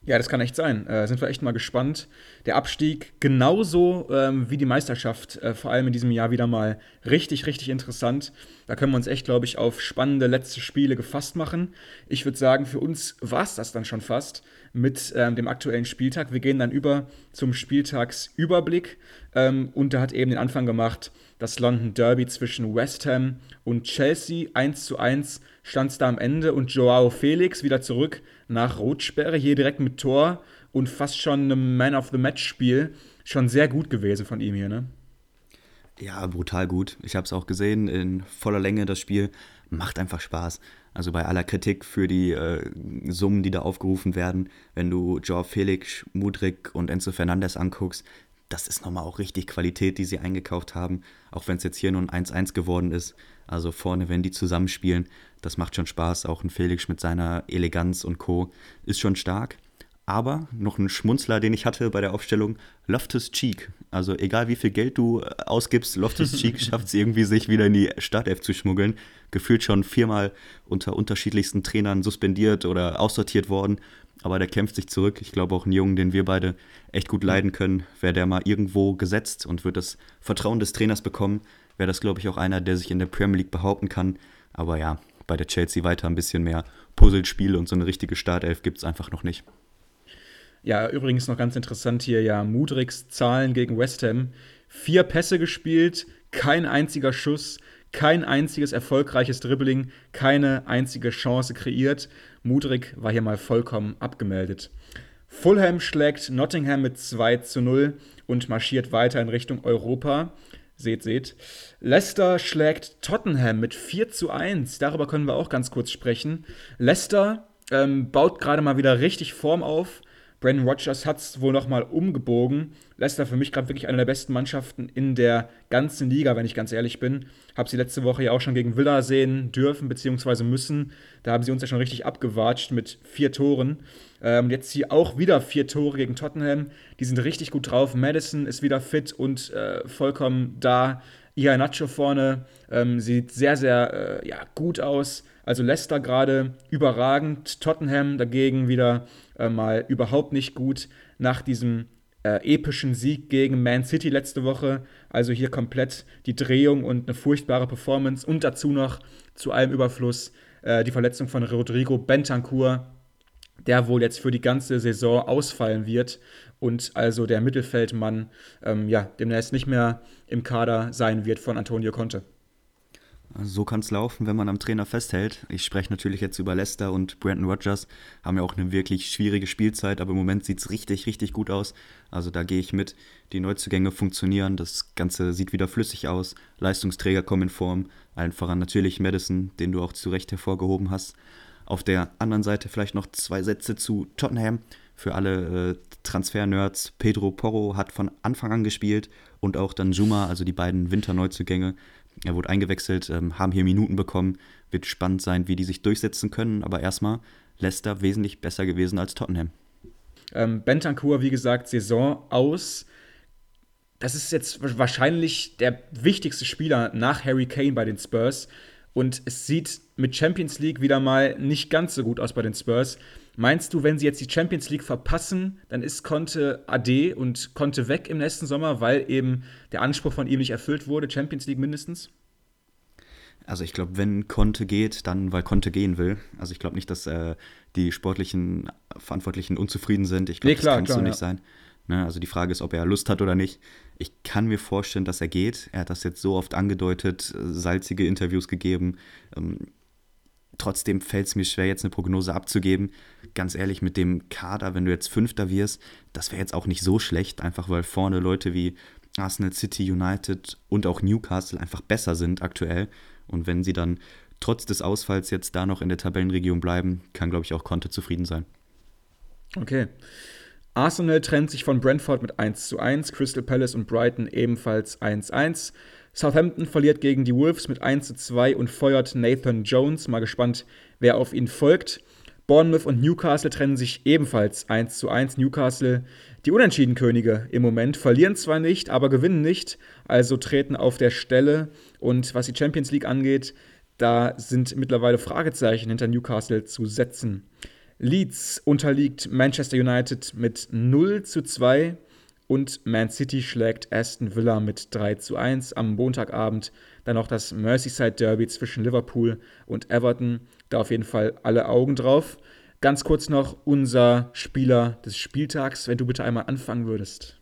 Ja, das kann echt sein. Äh, sind wir echt mal gespannt. Der Abstieg genauso ähm, wie die Meisterschaft, äh, vor allem in diesem Jahr wieder mal richtig, richtig interessant. Da können wir uns echt, glaube ich, auf spannende letzte Spiele gefasst machen. Ich würde sagen, für uns war es das dann schon fast mit ähm, dem aktuellen Spieltag. Wir gehen dann über zum Spieltagsüberblick. Ähm, und da hat eben den Anfang gemacht das London Derby zwischen West Ham und Chelsea. 1 zu 1 stand es da am Ende und Joao Felix wieder zurück nach Rotsperre, hier direkt mit Tor und fast schon einem Man of the Match Spiel. Schon sehr gut gewesen von ihm hier, ne? Ja, brutal gut. Ich habe es auch gesehen in voller Länge das Spiel. macht einfach Spaß. Also bei aller Kritik für die äh, Summen, die da aufgerufen werden, wenn du Joao Felix, Mudrik und Enzo Fernandez anguckst, das ist nochmal auch richtig Qualität, die sie eingekauft haben, auch wenn es jetzt hier nur ein 1-1 geworden ist. Also vorne, wenn die zusammenspielen, das macht schon Spaß. Auch ein Felix mit seiner Eleganz und Co. ist schon stark. Aber noch ein Schmunzler, den ich hatte bei der Aufstellung, Loftus Cheek. Also egal wie viel Geld du äh, ausgibst, Loftus Cheek schafft es irgendwie, sich wieder in die Startelf zu schmuggeln. Gefühlt schon viermal unter unterschiedlichsten Trainern suspendiert oder aussortiert worden. Aber der kämpft sich zurück. Ich glaube auch ein Jungen, den wir beide echt gut leiden können, wäre der mal irgendwo gesetzt und wird das Vertrauen des Trainers bekommen, wäre das, glaube ich, auch einer, der sich in der Premier League behaupten kann. Aber ja, bei der Chelsea weiter ein bisschen mehr Puzzlespiel und so eine richtige Startelf gibt es einfach noch nicht. Ja, übrigens noch ganz interessant hier, ja, Mudriks Zahlen gegen West Ham. Vier Pässe gespielt, kein einziger Schuss, kein einziges erfolgreiches Dribbling, keine einzige Chance kreiert. Mudrik war hier mal vollkommen abgemeldet. Fulham schlägt Nottingham mit 2 zu 0 und marschiert weiter in Richtung Europa. Seht, seht. Leicester schlägt Tottenham mit 4 zu 1. Darüber können wir auch ganz kurz sprechen. Leicester ähm, baut gerade mal wieder richtig Form auf. Brandon Rogers hat es wohl nochmal umgebogen. Leicester für mich gerade wirklich eine der besten Mannschaften in der ganzen Liga, wenn ich ganz ehrlich bin. Habe sie letzte Woche ja auch schon gegen Villa sehen dürfen bzw. müssen. Da haben sie uns ja schon richtig abgewatscht mit vier Toren. Ähm, jetzt hier auch wieder vier Tore gegen Tottenham. Die sind richtig gut drauf. Madison ist wieder fit und äh, vollkommen da. Nacho vorne ähm, sieht sehr, sehr äh, ja, gut aus. Also Leicester gerade überragend. Tottenham dagegen wieder äh, mal überhaupt nicht gut nach diesem äh, epischen Sieg gegen Man City letzte Woche. Also hier komplett die Drehung und eine furchtbare Performance. Und dazu noch zu allem Überfluss äh, die Verletzung von Rodrigo Bentancur, der wohl jetzt für die ganze Saison ausfallen wird und also der Mittelfeldmann ähm, ja, demnächst nicht mehr im Kader sein wird von Antonio Conte. So kann es laufen, wenn man am Trainer festhält. Ich spreche natürlich jetzt über Leicester und Brandon Rogers. Haben ja auch eine wirklich schwierige Spielzeit, aber im Moment sieht es richtig, richtig gut aus. Also da gehe ich mit. Die Neuzugänge funktionieren, das Ganze sieht wieder flüssig aus. Leistungsträger kommen in Form. Allen voran natürlich Madison, den du auch zu Recht hervorgehoben hast. Auf der anderen Seite vielleicht noch zwei Sätze zu Tottenham. Für alle äh, Transfer-Nerds, Pedro Porro hat von Anfang an gespielt und auch dann Juma, also die beiden Winterneuzugänge, er wurde eingewechselt, ähm, haben hier Minuten bekommen. Wird spannend sein, wie die sich durchsetzen können. Aber erstmal Leicester wesentlich besser gewesen als Tottenham. Ähm, Bentancur, wie gesagt, Saison aus. Das ist jetzt wahrscheinlich der wichtigste Spieler nach Harry Kane bei den Spurs. Und es sieht mit Champions League wieder mal nicht ganz so gut aus bei den Spurs. Meinst du, wenn sie jetzt die Champions League verpassen, dann ist Conte AD und Conte weg im nächsten Sommer, weil eben der Anspruch von ihm nicht erfüllt wurde, Champions League mindestens? Also ich glaube, wenn Conte geht, dann weil Conte gehen will. Also ich glaube nicht, dass äh, die sportlichen Verantwortlichen unzufrieden sind. Ich glaube, nee, das kann so nicht ja. sein. Ne? Also die Frage ist, ob er Lust hat oder nicht. Ich kann mir vorstellen, dass er geht. Er hat das jetzt so oft angedeutet, salzige Interviews gegeben. Ähm, Trotzdem fällt es mir schwer, jetzt eine Prognose abzugeben. Ganz ehrlich, mit dem Kader, wenn du jetzt Fünfter wirst, das wäre jetzt auch nicht so schlecht, einfach weil vorne Leute wie Arsenal City, United und auch Newcastle einfach besser sind aktuell. Und wenn sie dann trotz des Ausfalls jetzt da noch in der Tabellenregion bleiben, kann, glaube ich, auch Conte zufrieden sein. Okay. Arsenal trennt sich von Brentford mit 1 zu 1, Crystal Palace und Brighton ebenfalls 1 1. Southampton verliert gegen die Wolves mit 1 zu 2 und feuert Nathan Jones. Mal gespannt, wer auf ihn folgt. Bournemouth und Newcastle trennen sich ebenfalls 1 zu 1. Newcastle, die Unentschieden-Könige im Moment, verlieren zwar nicht, aber gewinnen nicht, also treten auf der Stelle. Und was die Champions League angeht, da sind mittlerweile Fragezeichen hinter Newcastle zu setzen. Leeds unterliegt Manchester United mit 0 zu 2. Und Man City schlägt Aston Villa mit 3 zu 1 am Montagabend. Dann noch das Merseyside Derby zwischen Liverpool und Everton. Da auf jeden Fall alle Augen drauf. Ganz kurz noch unser Spieler des Spieltags, wenn du bitte einmal anfangen würdest.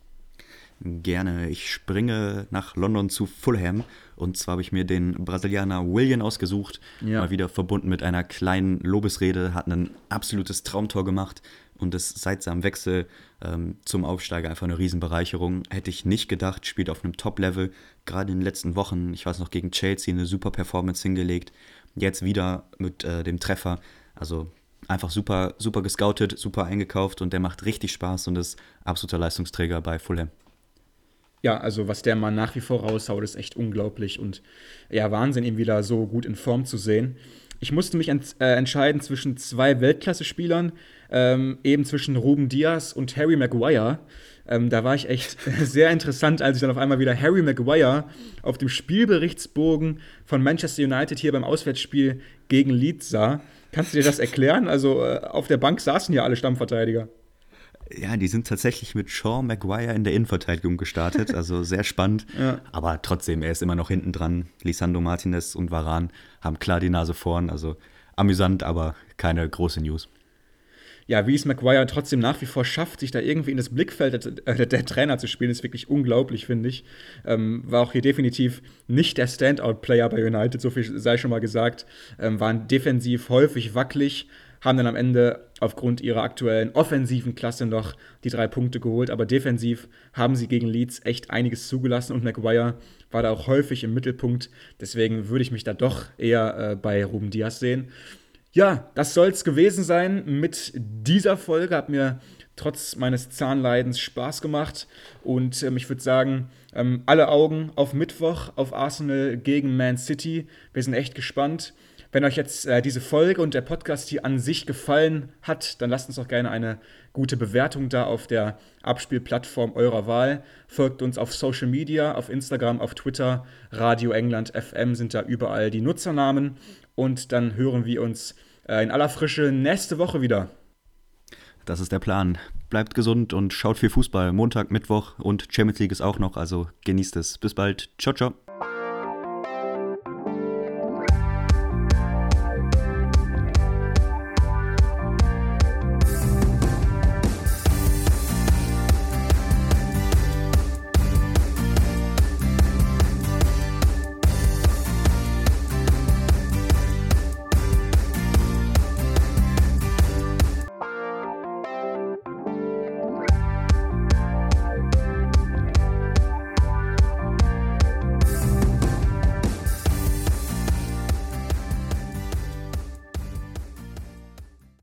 Gerne. Ich springe nach London zu Fulham. Und zwar habe ich mir den Brasilianer William ausgesucht. Ja. Mal wieder verbunden mit einer kleinen Lobesrede. Hat ein absolutes Traumtor gemacht und ist seit seinem Wechsel ähm, zum Aufsteiger einfach eine Riesenbereicherung. Hätte ich nicht gedacht, spielt auf einem Top-Level, gerade in den letzten Wochen, ich weiß noch, gegen Chelsea eine super Performance hingelegt. jetzt wieder mit äh, dem Treffer. Also einfach super, super gescoutet, super eingekauft und der macht richtig Spaß und ist absoluter Leistungsträger bei Fulham. Ja, also was der Mann nach wie vor raushaut, ist echt unglaublich und ja, Wahnsinn, ihn wieder so gut in Form zu sehen. Ich musste mich ent äh, entscheiden zwischen zwei Weltklasse-Spielern, ähm, eben zwischen Ruben Diaz und Harry Maguire. Ähm, da war ich echt sehr interessant, als ich dann auf einmal wieder Harry Maguire auf dem Spielberichtsbogen von Manchester United hier beim Auswärtsspiel gegen Leeds sah. Kannst du dir das erklären? Also äh, auf der Bank saßen ja alle Stammverteidiger. Ja, die sind tatsächlich mit Sean Maguire in der Innenverteidigung gestartet, also sehr spannend. ja. Aber trotzdem, er ist immer noch hinten dran. Lisandro Martinez und Varan haben klar die Nase vorn, also amüsant, aber keine große News ja, wie es Maguire trotzdem nach wie vor schafft, sich da irgendwie in das Blickfeld der, der Trainer zu spielen, ist wirklich unglaublich, finde ich. Ähm, war auch hier definitiv nicht der Standout-Player bei United, so viel sei schon mal gesagt. Ähm, waren defensiv häufig wackelig, haben dann am Ende aufgrund ihrer aktuellen offensiven Klasse noch die drei Punkte geholt, aber defensiv haben sie gegen Leeds echt einiges zugelassen und Maguire war da auch häufig im Mittelpunkt. Deswegen würde ich mich da doch eher äh, bei Ruben Diaz sehen. Ja, das soll es gewesen sein mit dieser Folge. Hat mir trotz meines Zahnleidens Spaß gemacht. Und ähm, ich würde sagen, ähm, alle Augen auf Mittwoch auf Arsenal gegen Man City. Wir sind echt gespannt. Wenn euch jetzt äh, diese Folge und der Podcast hier an sich gefallen hat, dann lasst uns doch gerne eine gute Bewertung da auf der Abspielplattform eurer Wahl. Folgt uns auf Social Media, auf Instagram, auf Twitter, Radio England FM sind da überall die Nutzernamen. Und dann hören wir uns äh, in aller Frische nächste Woche wieder. Das ist der Plan. Bleibt gesund und schaut viel Fußball. Montag, Mittwoch und Champions League ist auch noch, also genießt es. Bis bald. Ciao, ciao.